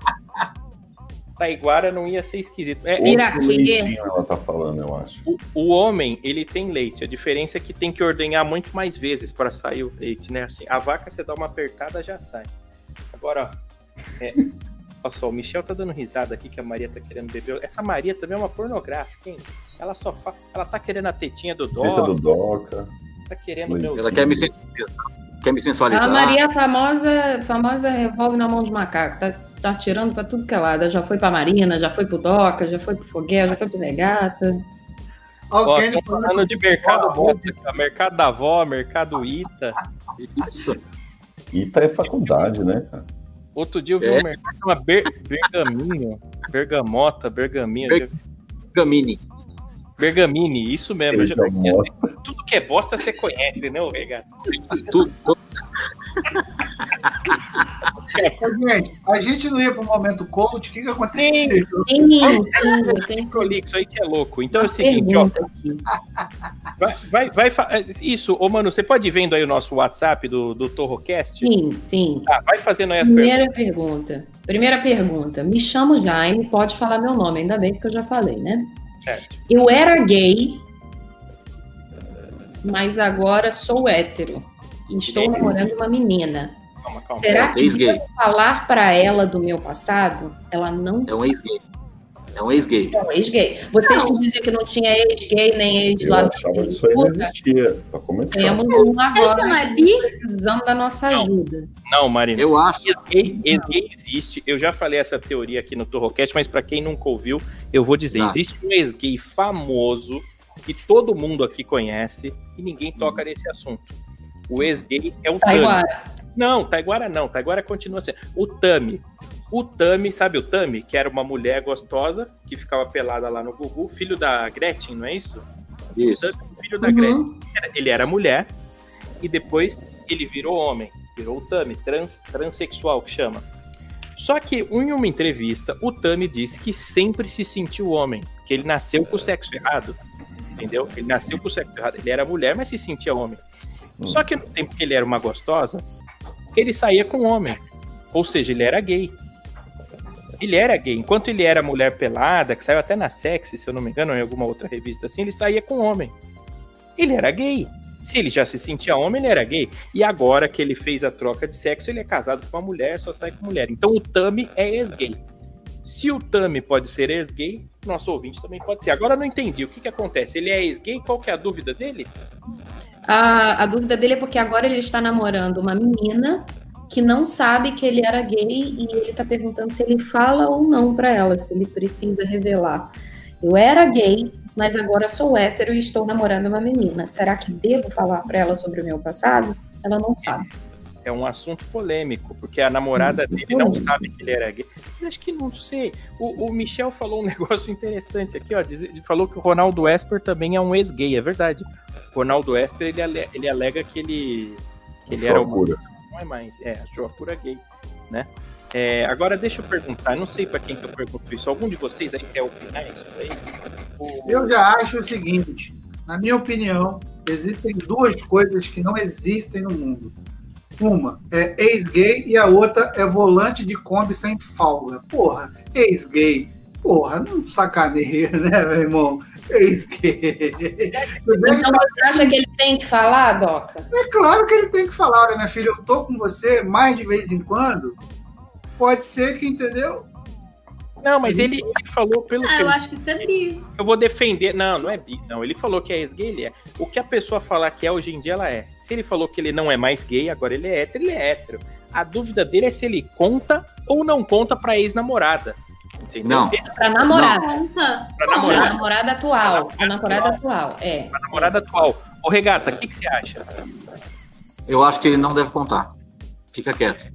Speaker 1: Taiguara não ia ser esquisito. É,
Speaker 6: Piraquê.
Speaker 8: Ela tá falando, eu acho.
Speaker 1: o, o homem, ele tem leite. A diferença é que tem que ordenhar muito mais vezes para sair o leite, né? Assim, a vaca, você dá uma apertada, já sai. Agora, ó. É, olha só, o Michel tá dando risada aqui que a Maria tá querendo beber. Essa Maria também é uma pornográfica, hein? Ela só fa... Ela tá querendo a tetinha do
Speaker 8: Teta
Speaker 1: dó,
Speaker 8: do Doca.
Speaker 1: tá querendo meu.
Speaker 2: Ela quer me sensualizar. Quer me sensualizar.
Speaker 6: A Maria, a famosa, famosa revólver na mão de macaco. Tá, tá tirando pra tudo que é lado. Já foi pra Marina, já foi pro Doca, já foi pro Foguel, já foi pro Regata.
Speaker 4: Olha o
Speaker 1: Ó, falando de mercado aqui, ó, mercado da avó, mercado Ita.
Speaker 2: Isso.
Speaker 8: Ita é faculdade, né, cara?
Speaker 1: Outro dia eu vi
Speaker 2: É.
Speaker 1: um mercado chama Ber Bergaminho, Bergamota, Bergaminho,
Speaker 2: Ber- Gamini.
Speaker 1: Bergamini, isso mesmo. eu já
Speaker 8: Bergamota.
Speaker 1: conheço. Tudo que é bosta você conhece, né, Regata?
Speaker 2: Tudo, tudo.
Speaker 4: Ô, gente, a gente não ia pro momento coach, o que, que aconteceu?
Speaker 6: Sim, sim, tem
Speaker 1: Prolixo aí que é louco. Então é o seguinte, ó, vai, vai, vai fa- Isso, ô mano, você pode ir vendo aí o nosso WhatsApp do, do Torrocast?
Speaker 6: Sim, sim.
Speaker 1: Tá, vai fazendo aí as perguntas.
Speaker 6: Primeira pergunta. Primeira pergunta. Me chamo Jaime, pode falar meu nome, ainda bem que eu já falei, né?
Speaker 1: Certo.
Speaker 6: Eu era gay, mas agora sou hétero. E estou namorando uma menina.
Speaker 1: Calma, calma.
Speaker 6: Será que
Speaker 2: Ex-gay.
Speaker 6: devo falar para ela do meu passado? Ela não
Speaker 2: É um
Speaker 6: sabe.
Speaker 2: ex-gay. É um ex-gay.
Speaker 6: É um ex-gay. Vocês que diziam que não tinha ex-gay nem ex
Speaker 8: Eu
Speaker 6: lá
Speaker 8: achava que isso aí não existia, pra começar.
Speaker 6: Temos um agora
Speaker 3: Essa não é bi?
Speaker 6: precisando da nossa
Speaker 1: Não.
Speaker 6: ajuda.
Speaker 1: Não, Marina.
Speaker 2: Eu acho.
Speaker 1: Ex-gay ex-gay existe. Eu já falei essa teoria aqui no Torrocast, mas pra quem nunca ouviu, eu vou dizer:
Speaker 2: Tá.
Speaker 1: existe um ex-gay famoso que todo mundo aqui conhece e ninguém toca nesse assunto. O ex-gay é o Tami.
Speaker 6: Taiguara.
Speaker 1: Não, Taiguara não. Taiguara continua sendo. O Tami. O Tami, sabe o Tami? Que era uma mulher gostosa que ficava pelada lá no Gugu, filho da Gretchen, não é isso?
Speaker 2: Isso.
Speaker 1: Tami, filho da Gretchen
Speaker 6: Uhum.
Speaker 1: era- ele era mulher e depois ele virou homem, virou o Tami, trans, transexual que chama. Só que em uma entrevista, o Tami disse que sempre se sentiu homem, que ele nasceu com o sexo errado, entendeu? Ele nasceu com o sexo errado, ele era mulher, mas se sentia homem.
Speaker 8: Hum.
Speaker 1: Só que no tempo que ele era uma gostosa, ele saía com homem, ou seja, ele era gay. Ele era gay. Enquanto ele era mulher pelada, que saiu até na Sexy, se eu não me engano, ou em alguma outra revista assim, ele saía com homem. Ele era gay. Se ele já se sentia homem, ele era gay. E agora que ele fez a troca de sexo, ele é casado com uma mulher, só sai com mulher. Então o Tami é ex-gay. Se o Tami pode ser ex-gay, nosso ouvinte também pode ser. Agora eu não entendi. O que, que acontece? Ele é ex-gay? Qual que é a dúvida dele?
Speaker 6: A, a dúvida dele é porque agora ele está namorando uma menina que não sabe que ele era gay e ele está perguntando se ele fala ou não para ela, se ele precisa revelar. Eu era gay, mas agora sou hétero e estou namorando uma menina. Será que devo falar para ela sobre o meu passado? Ela não sabe.
Speaker 1: É um assunto polêmico, porque a namorada
Speaker 6: Hum,
Speaker 1: dele não
Speaker 6: polêmico.
Speaker 1: sabe que ele era gay. Mas acho que não sei. O, o Michel falou um negócio interessante aqui, ó. diz- falou que o Ronaldo Esper também é um ex-gay, é verdade. O Ronaldo Esper, ele, ale- ele alega que ele, que ele era
Speaker 8: pura.
Speaker 1: Não é mais, é, a pura gay, né? É, agora deixa eu perguntar, não sei pra quem que eu pergunto isso. Algum de vocês aí quer opinar isso aí?
Speaker 4: Eu já acho o seguinte, na minha opinião, existem duas coisas que não existem no mundo. Uma é ex-gay e a outra é volante de Kombi sem folga. Porra, ex-gay. Porra, não sacaneia, né, meu irmão? Ex-gay.
Speaker 6: Então você acha que ele tem que falar, Doca?
Speaker 4: É claro que ele tem que falar, olha, minha filha, eu tô com você mais de vez em quando. Pode ser que, entendeu?
Speaker 1: Não, mas ele, ele falou pelo
Speaker 3: Ah, eu acho que isso é bi.
Speaker 1: eu vou defender. Não, não é bi. Não, ele falou que é ex-gay, ele é. O que a pessoa falar que é hoje em dia, ela é. Se ele falou que ele não é mais gay, agora ele é hétero, ele é hétero. A dúvida dele é se ele conta ou não conta pra ex-namorada. Entendeu?
Speaker 2: Não.
Speaker 6: Pra namorada.
Speaker 1: Pra
Speaker 6: Pra
Speaker 1: namorada,
Speaker 6: namorada atual. A namorada atual, é.
Speaker 1: pra namorada atual. Ô, Regata, o que, que você acha?
Speaker 2: Eu acho que ele não deve contar. Fica quieto.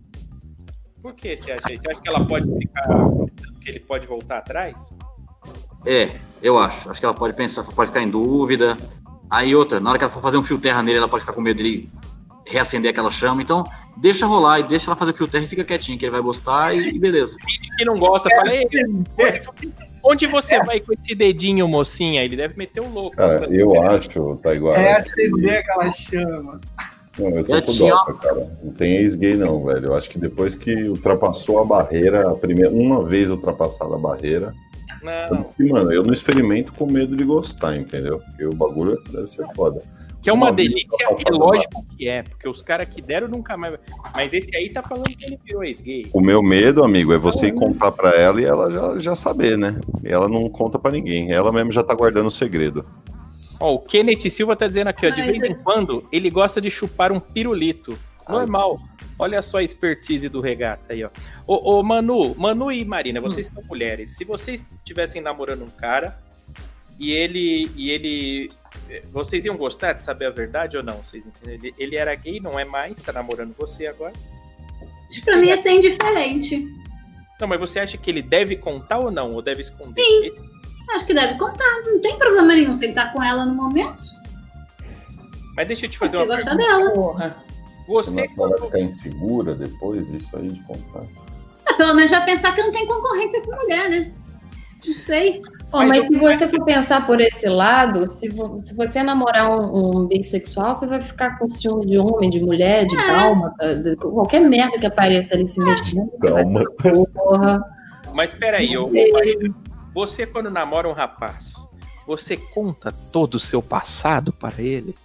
Speaker 1: Por que você acha isso? Você acha que ela pode ficar pensando que ele pode voltar atrás?
Speaker 2: É, eu acho. Acho que ela pode pensar, pode ficar em dúvida. Aí outra, na hora que ela for fazer um fio terra nele, ela pode ficar com medo dele reacender aquela chama. Então, deixa rolar e deixa ela fazer o fio terra e fica quietinho, que ele vai gostar e, e beleza.
Speaker 1: E que não gosta, fala, Ei, onde, você vai com esse dedinho, mocinha? Ele deve meter o louco.
Speaker 5: Cara, eu acho, Taiguara.
Speaker 4: É acender aquela chama.
Speaker 5: Não, eu tô com dó, cara. Não tem ex-gay, não, velho. Eu acho que depois que ultrapassou a barreira, a primeira, uma vez ultrapassada a barreira.
Speaker 1: Não,
Speaker 5: Porque, mano, eu não experimento com medo de gostar, entendeu? Porque o bagulho deve ser foda.
Speaker 1: Que é uma
Speaker 5: Uma
Speaker 1: delícia, é lógico que é, porque os caras que deram nunca mais. Mas esse aí tá falando que ele virou ex-gay.
Speaker 5: O meu medo, amigo, é você ir contar pra ela e ela já, já saber, né? E ela não conta pra ninguém. Ela mesmo já tá guardando o segredo.
Speaker 1: Ó, o Kenneth Silva tá dizendo aqui, ó, de vez em quando ele gosta de chupar um pirulito. Normal. Olha só a expertise do regata aí, ó. Ô, ô, Manu, Manu e Marina, vocês são mulheres. Se vocês estivessem namorando um cara e ele. e ele. Vocês iam gostar de saber a verdade ou não? Vocês entendem? Ele, ele era gay, não é mais, tá namorando você agora.
Speaker 3: Acho que pra mim ia ser indiferente.
Speaker 1: Não, mas você acha que ele deve contar ou não? Ou deve esconder?
Speaker 3: Sim. Acho que deve contar. Não tem problema nenhum se ele tá com ela no momento.
Speaker 1: Mas deixa eu te fazer
Speaker 3: Porque
Speaker 1: uma pergunta.
Speaker 3: dela.
Speaker 6: Porra.
Speaker 5: Você
Speaker 1: Você,
Speaker 5: não vai ficar insegura depois disso aí de contar.
Speaker 3: Ah, pelo menos vai pensar que não tem concorrência com mulher, né? Não sei.
Speaker 6: Ó,
Speaker 1: Mas
Speaker 6: mas
Speaker 1: eu-
Speaker 6: se você for pensar por esse lado, se, vo- se você namorar um, um bissexual, você vai ficar com ciúme de homem, de mulher, de
Speaker 3: É.
Speaker 6: de qualquer merda que apareça ali se mexendo. Você vai
Speaker 5: Calma.
Speaker 6: porra.
Speaker 1: Mas peraí. Marina, você quando namora um rapaz, você conta todo o seu passado para ele?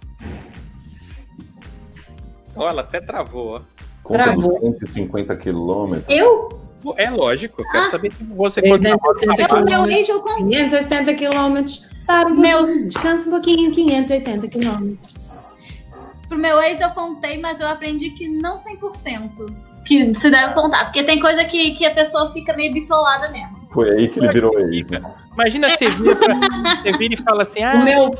Speaker 1: Olha, ela até travou, ó.
Speaker 5: Conta
Speaker 6: Travou.
Speaker 5: dos 150 quilômetros.
Speaker 3: Eu?
Speaker 1: É lógico, eu quero
Speaker 3: Ah.
Speaker 1: saber se você
Speaker 6: 360
Speaker 3: Eu, meu
Speaker 6: quilômetros.
Speaker 3: ex, eu conto.
Speaker 6: 560 quilômetros. Para um
Speaker 3: Meu-
Speaker 6: pouquinho, descansa um pouquinho, 580 quilômetros.
Speaker 3: Pro meu ex eu contei, mas eu aprendi que não 100%. Que se deve contar. Porque tem coisa que, que a pessoa fica meio bitolada mesmo.
Speaker 5: Foi aí que ele virou ex, né?
Speaker 1: Imagina você pra- você vira e fala assim:
Speaker 6: O
Speaker 1: Ah,
Speaker 6: meu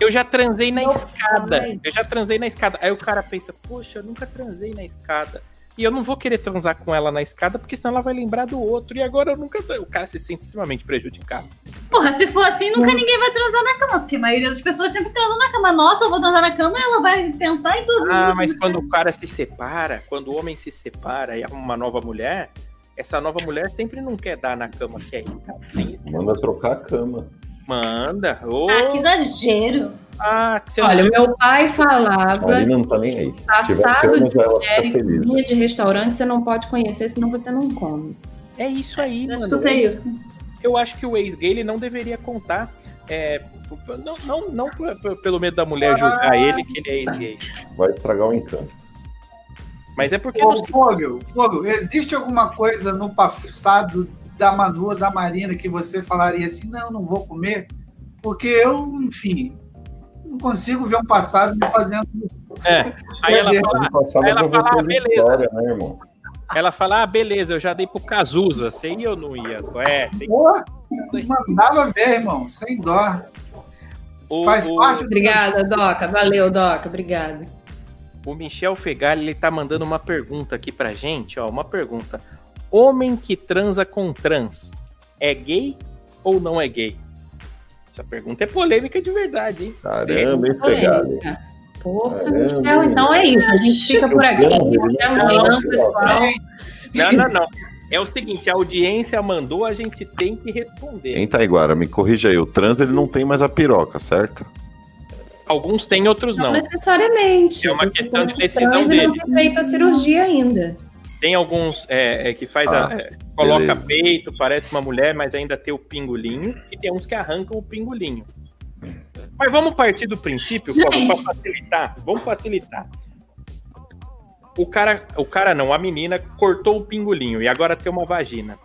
Speaker 1: eu já transei na
Speaker 6: Meu
Speaker 1: escada. Eu já transei na escada. Aí o cara pensa: Poxa, eu nunca transei na escada. E eu não vou querer transar com ela na escada, porque senão ela vai lembrar do outro. E agora eu nunca. O cara se sente extremamente prejudicado.
Speaker 3: Porra, se for assim, nunca ninguém vai transar na cama. Porque a maioria das pessoas sempre transam na cama. Nossa, eu vou transar na cama, ela vai pensar em tudo.
Speaker 1: Ah, mas quando o cara se separa, quando o homem se separa e arruma uma nova mulher, essa nova mulher sempre não quer dar na cama que é isso. cara. Tem isso.
Speaker 5: Manda trocar a cama.
Speaker 1: Manda. Ô,
Speaker 3: Ah, que exagero.
Speaker 1: ah, que
Speaker 6: Olha, meu pai falava
Speaker 5: não tá nem aí.
Speaker 6: Passado de de restaurante, você não pode conhecer, senão você não come.
Speaker 1: É isso aí,
Speaker 3: Eu
Speaker 1: mano.
Speaker 3: escutei isso.
Speaker 1: Eu acho que o ex-gay ele não deveria contar. é, não, não, não p- p- pelo medo da mulher julgar ele que ele é ex-gay.
Speaker 5: Vai estragar o encanto.
Speaker 1: Mas é porque
Speaker 4: Ô,
Speaker 1: não
Speaker 4: Fogo, Fogo, existe alguma coisa no passado da Manu da Marina que você falaria assim, não, não vou comer? Porque eu, enfim, não consigo ver um passado me fazendo.
Speaker 1: É. Aí ela fala, aí ela
Speaker 5: eu
Speaker 1: fala, ah, beleza.
Speaker 5: história, né, irmão?
Speaker 1: ela fala, ah, beleza, eu já dei pro Cazuza. Você ia ou não ia? É, tem
Speaker 4: Pô, mandava ver, irmão, sem dó.
Speaker 1: o,
Speaker 4: Faz
Speaker 1: o-
Speaker 4: parte do
Speaker 6: Obrigada, Doca. Valeu, Doca. Obrigada.
Speaker 1: O Michel Fegali, ele tá mandando uma pergunta aqui pra gente, ó, uma pergunta. Homem que transa com trans é gay ou não é gay? Essa pergunta é polêmica de verdade, hein?
Speaker 5: Caramba, hein.
Speaker 6: Porra, então é isso. A gente fica por aqui. Até amanhã, pessoal.
Speaker 1: Não, não, não. É o seguinte, a audiência mandou, a gente tem que responder.
Speaker 5: Hein, Taiguara, me corrija aí. O trans ele não tem mais a piroca, certo?
Speaker 1: Alguns têm, outros
Speaker 6: Não
Speaker 1: não.
Speaker 6: necessariamente.
Speaker 1: É uma questão de decisão
Speaker 6: trans e não
Speaker 1: dele.
Speaker 6: tem feito a cirurgia ainda.
Speaker 1: Tem alguns é, é, que faz a-
Speaker 8: Ah,
Speaker 1: é, coloca
Speaker 8: beleza.
Speaker 1: peito, parece uma mulher, mas ainda tem o pingolinho. E tem uns que arrancam o pingolinho. Mas vamos partir do princípio, para facilitar. Vamos facilitar. O cara, o cara não, a menina cortou o pingolinho e agora tem uma vagina.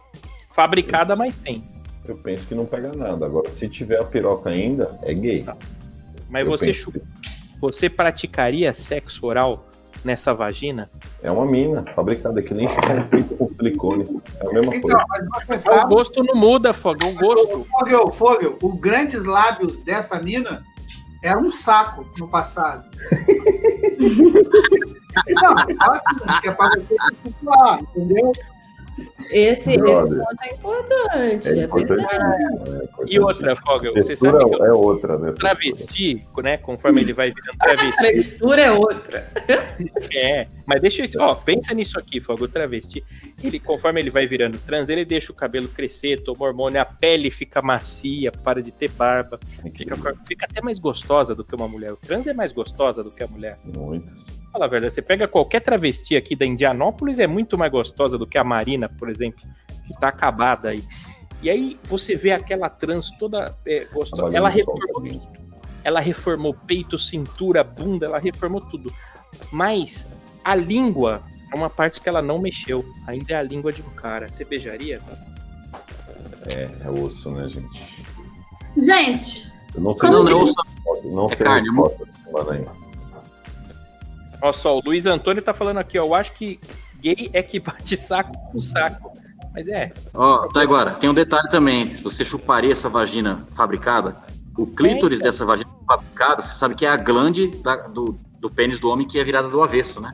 Speaker 1: Fabricada, mas tem.
Speaker 5: Eu penso que não pega nada. Agora, se tiver a piroca ainda, é gay.
Speaker 1: Mas
Speaker 5: Eu
Speaker 1: você,
Speaker 5: penso
Speaker 1: você praticaria sexo oral nessa vagina?
Speaker 5: É uma mina fabricada que nem um peito com silicone. É a mesma
Speaker 4: Então,
Speaker 5: coisa.
Speaker 4: mas você
Speaker 1: O
Speaker 4: sabe,
Speaker 1: gosto não muda, Fogo. O gosto.
Speaker 4: Fogel, Fogel, os grandes lábios dessa mina era um saco no passado. Não, assim, que é pra você se situar, entendeu?
Speaker 6: Esse, esse ponto é importante.
Speaker 5: É
Speaker 6: É,
Speaker 5: importante.
Speaker 6: verdade.
Speaker 5: É.
Speaker 1: E outra, Fogel, você sabe que o
Speaker 5: é outra, né?
Speaker 1: travesti, né? Conforme ele vai virando
Speaker 6: A
Speaker 1: travesti.
Speaker 6: textura é outra.
Speaker 1: É, mas deixa isso. Ó, pensa nisso aqui, Fogo. O travesti, ele, conforme ele vai virando trans, ele deixa o cabelo crescer, toma hormônio, a pele fica macia, para de ter barba, fica, fica até mais gostosa do que uma mulher. O trans é mais gostosa do que a mulher. Fala a verdade, você pega qualquer travesti aqui da Indianópolis, é muito mais gostosa do que a Marina, por exemplo, que tá acabada aí. E aí você vê aquela trans toda é, gostosa. Ela reformou tudo. Ela reformou peito, cintura, bunda, ela reformou tudo. Mas a língua é uma parte que ela não mexeu. Ainda é a língua de um cara. Você beijaria?
Speaker 5: É, é osso, né, gente?
Speaker 3: Gente,
Speaker 5: Eu não sei
Speaker 3: Como
Speaker 2: Não, não,
Speaker 5: não
Speaker 2: É
Speaker 5: sei a
Speaker 2: carne,
Speaker 5: resposta.
Speaker 1: Olha só, o Luiz Antônio tá falando aqui, ó. Eu acho que gay é que bate saco com saco. Mas é,
Speaker 2: Ó, tá agora, tem um detalhe também. Se você chuparia essa vagina fabricada, o clítoris
Speaker 1: Eita.
Speaker 2: dessa vagina fabricada, você sabe que é a glande da- do, do pênis do homem que é virada do avesso, né?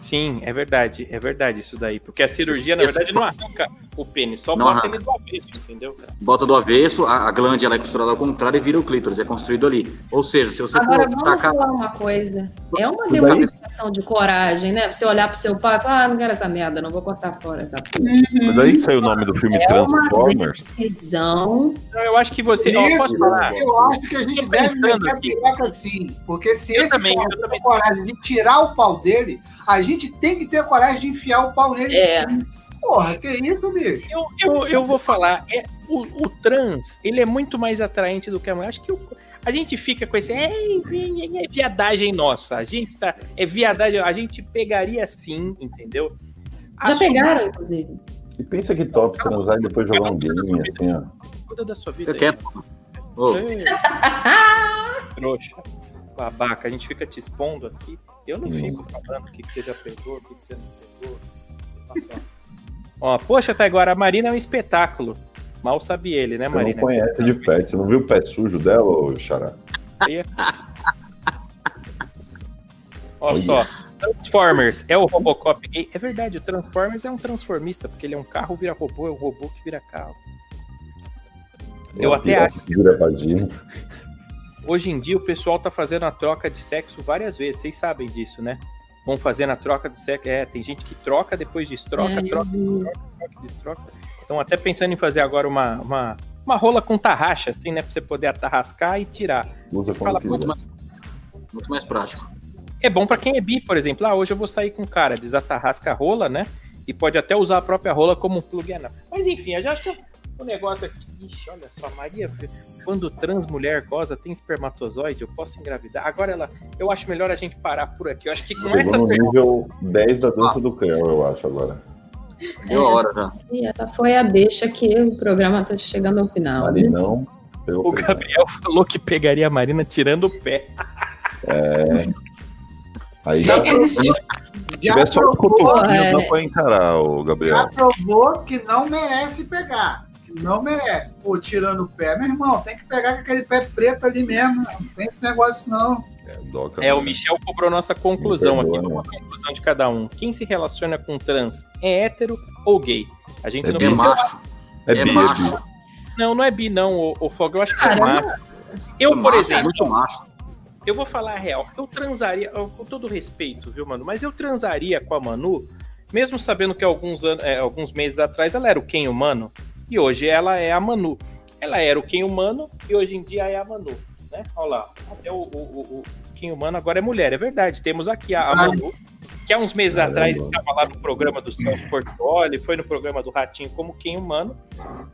Speaker 1: Sim, é verdade. É verdade isso daí. Porque a cirurgia, na verdade, não arranca o pênis, só
Speaker 2: Não
Speaker 1: bota
Speaker 2: arranca.
Speaker 1: ele do avesso, entendeu?
Speaker 2: Bota do avesso, a, a glande ela é costurada ao contrário e vira o clítoris, é construído ali. Ou seja, se você
Speaker 6: Agora,
Speaker 2: for
Speaker 6: vamos
Speaker 2: tacar.
Speaker 6: falar uma coisa. É uma demonstração de coragem, né? Você olhar pro seu pai e falar, ah, não quero essa merda, não vou cortar fora essa porra.
Speaker 8: Mas daí que saiu o nome do filme
Speaker 6: É uma
Speaker 8: Transformers.
Speaker 6: decisão.
Speaker 1: Então, eu acho que você. Ó,
Speaker 4: Isso,
Speaker 1: posso falar?
Speaker 4: eu acho que a gente
Speaker 1: Tô
Speaker 4: deve meter a piroca assim. Porque se
Speaker 1: Eu
Speaker 4: esse
Speaker 1: também,
Speaker 4: cara
Speaker 1: também.
Speaker 4: tem coragem de tirar o pau dele, a gente tem que ter coragem de enfiar o pau nele
Speaker 6: É.
Speaker 4: sim. Porra, que isso, bicho?
Speaker 1: Eu, eu, eu vou falar, é, o, o trans, ele é muito mais atraente do que a mulher. Acho que o- a gente fica com esse. É, é, é viadagem nossa. A gente tá. É viadagem. A gente pegaria sim, entendeu?
Speaker 6: Já pegaram, inclusive.
Speaker 5: E pensa que top transar e depois jogar um game, assim, ó.
Speaker 1: Cuida da sua vida.
Speaker 2: Quieto. Ô,
Speaker 1: Ei, Trouxa. Babaca, a gente fica te expondo aqui. Eu não
Speaker 5: Hum.
Speaker 1: fico falando o que, que você já pegou, o que, que você não pegou. Ó, poxa, até agora a Marina é um espetáculo. Mal sabe ele, né,
Speaker 5: Você não
Speaker 1: Marina?
Speaker 5: conhece de pet. Você não viu o pé sujo dela, ô Xará?
Speaker 1: Olha só. Transformers é o Robocop gay. É verdade, o Transformers é um transformista, porque ele é um carro vira robô, é um robô que vira carro. Eu
Speaker 5: Uma
Speaker 1: até acho.
Speaker 5: que Vira vagina.
Speaker 1: Hoje em dia o pessoal tá fazendo a troca de sexo várias vezes, vocês sabem disso, né? Vão fazendo a troca de sexo. É, tem gente que troca, depois destroca,
Speaker 6: É,
Speaker 1: troca, troca, troca, destroca. Estão até pensando em fazer agora uma, uma, uma rola com tarraxa, assim, né? Pra você poder atarrascar e tirar.
Speaker 5: Usa
Speaker 1: Você fala,
Speaker 2: muito mais, muito mais prático.
Speaker 1: É bom pra quem é bi, por exemplo. Ah, hoje eu vou sair com um cara, desatarrasca a rola, né? E pode até usar a própria rola como um plug anal. Mas enfim, eu já acho que o negócio aqui. Ixi, olha só, Maria, quando trans mulher goza, tem espermatozoide, eu posso engravidar. Agora ela. Eu acho melhor a gente parar por aqui. Eu acho que com essa
Speaker 5: Chegou no
Speaker 1: pergunta.
Speaker 5: nível 10 da dança do Creu, eu acho, agora.
Speaker 2: Deu a hora já.
Speaker 6: E essa foi a deixa que o programa tá chegando ao final.
Speaker 5: Ali
Speaker 6: né?
Speaker 1: O. Gabriel falou que pegaria a Marina tirando o pé.
Speaker 5: Aí já, se tiver só o
Speaker 4: provou,
Speaker 5: cotovelinho,
Speaker 6: é.
Speaker 5: dá pra encarar, o Gabriel.
Speaker 4: já provou que não merece pegar. Não merece. Pô, tirando o pé, meu irmão, tem que pegar com aquele pé preto ali mesmo. Não tem esse negócio, não.
Speaker 5: É, doca,
Speaker 1: É, o
Speaker 5: né?
Speaker 1: Michel cobrou nossa conclusão
Speaker 5: Me
Speaker 1: aqui.
Speaker 5: perdoa,
Speaker 1: Vamos à conclusão de cada um. Quem se relaciona com trans é hétero ou gay? A gente
Speaker 5: É
Speaker 1: não
Speaker 2: É macho.
Speaker 8: É,
Speaker 2: É
Speaker 8: bi, é
Speaker 2: macho.
Speaker 8: bi.
Speaker 1: Não, não é bi, não, o, o Fogo. Eu acho que é macho. Eu, por
Speaker 2: Macho,
Speaker 1: exemplo,
Speaker 2: Muito macho.
Speaker 1: eu vou falar a real. Eu transaria, eu- com todo respeito, viu, mano? Mas eu transaria com a Manu, mesmo sabendo que alguns, anos, é, alguns meses atrás ela era o Ken humano e hoje ela é a Manu. Ela era o Ken humano e hoje em dia é a Manu. né? Olha lá, até o, o, o, Kim Humano agora é mulher, é verdade. Temos aqui a, a. Manu, que há uns meses
Speaker 5: Caramba.
Speaker 1: atrás estava lá no programa do Celso Portioli, foi no programa do Ratinho como Kim Humano,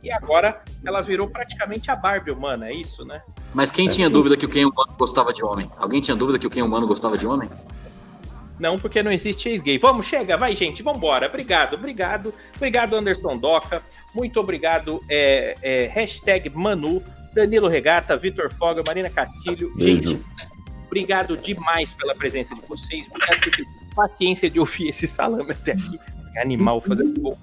Speaker 1: e agora ela virou praticamente a Barbie humana, é isso, né?
Speaker 2: Mas quem tinha dúvida que o Ken Humano gostava de homem? Alguém tinha dúvida que o Ken Humano gostava de homem?
Speaker 1: Não, porque não existe ex-gay. Vamos, chega, vai, gente, vambora. Obrigado, obrigado. Obrigado, Anderson Doca. Muito obrigado, é, é, hashtag Manu, Danilo Regata, Vitor Foga, Marina Castilho.
Speaker 5: Beijo.
Speaker 1: Gente, obrigado demais pela presença de vocês. Obrigado por ter paciência de ouvir esse salame até aqui. É Animal fazendo gol.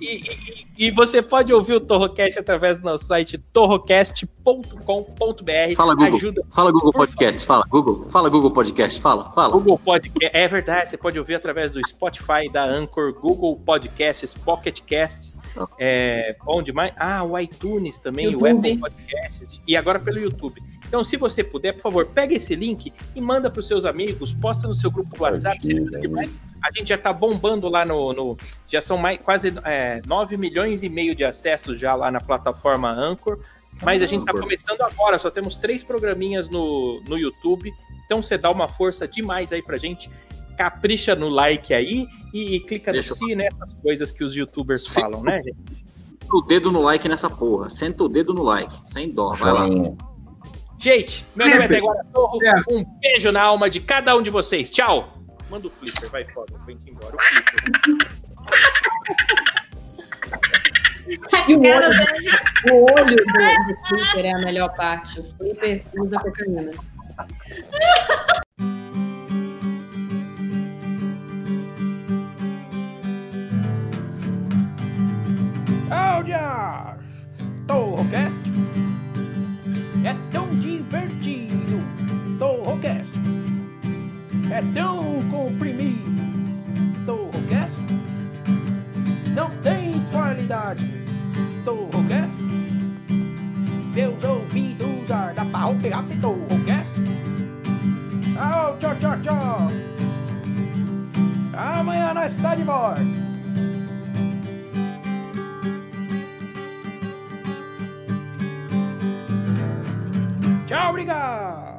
Speaker 1: E, e- e você pode ouvir o Torrocast através do nosso site torrocast.com.br.
Speaker 2: Fala, Google.
Speaker 1: Ajuda
Speaker 2: Fala, Google Podcast. Fala, Google. Fala, Google Podcast. Fala, fala.
Speaker 1: Google Podcast. É verdade, você pode ouvir através do Spotify, da Anchor, Google Podcasts, Pocket Casts, é, onde mais? Ah, o iTunes também, o
Speaker 6: YouTube.
Speaker 1: Apple Podcasts e agora pelo YouTube. Então, se você puder, por favor, pega esse link e manda para os seus amigos, posta no seu grupo do WhatsApp.
Speaker 5: Né?
Speaker 1: mais. A gente já tá bombando lá no. no- já são mais, quase é, 9 milhões e meio de acessos já lá na plataforma Anchor. Mas a gente tá
Speaker 2: Anchor.
Speaker 1: começando agora, só temos três programinhas no, no YouTube. Então você dá uma força demais aí pra gente. Capricha no like aí e, e clica
Speaker 2: Deixa
Speaker 1: no si, né? Essas coisas que os youtubers
Speaker 2: Sim.
Speaker 1: falam, né, gente?
Speaker 2: Senta o dedo no like nessa porra. Senta o dedo no like. Sem dó. Vai lá.
Speaker 1: Gente, meu nome é
Speaker 4: Flipper.
Speaker 1: Teguara Torro.
Speaker 4: Yes.
Speaker 1: Um beijo na alma de cada um de vocês. Tchau! Manda o flipper, vai foda, vem aqui embora. O flipper.
Speaker 6: E o olho, o olho do, do Flipper é a melhor parte. O Flipper usa cocaína.
Speaker 9: Oh, Josh! Torrocast é tão é tão comprimido. Torrocast não tem qualidade. Torrocast seus ouvidos ardam para romper rápido. Torrocast oh, tchau, tchau, tchau. Amanhã nós está de volta. Tchau, obrigado!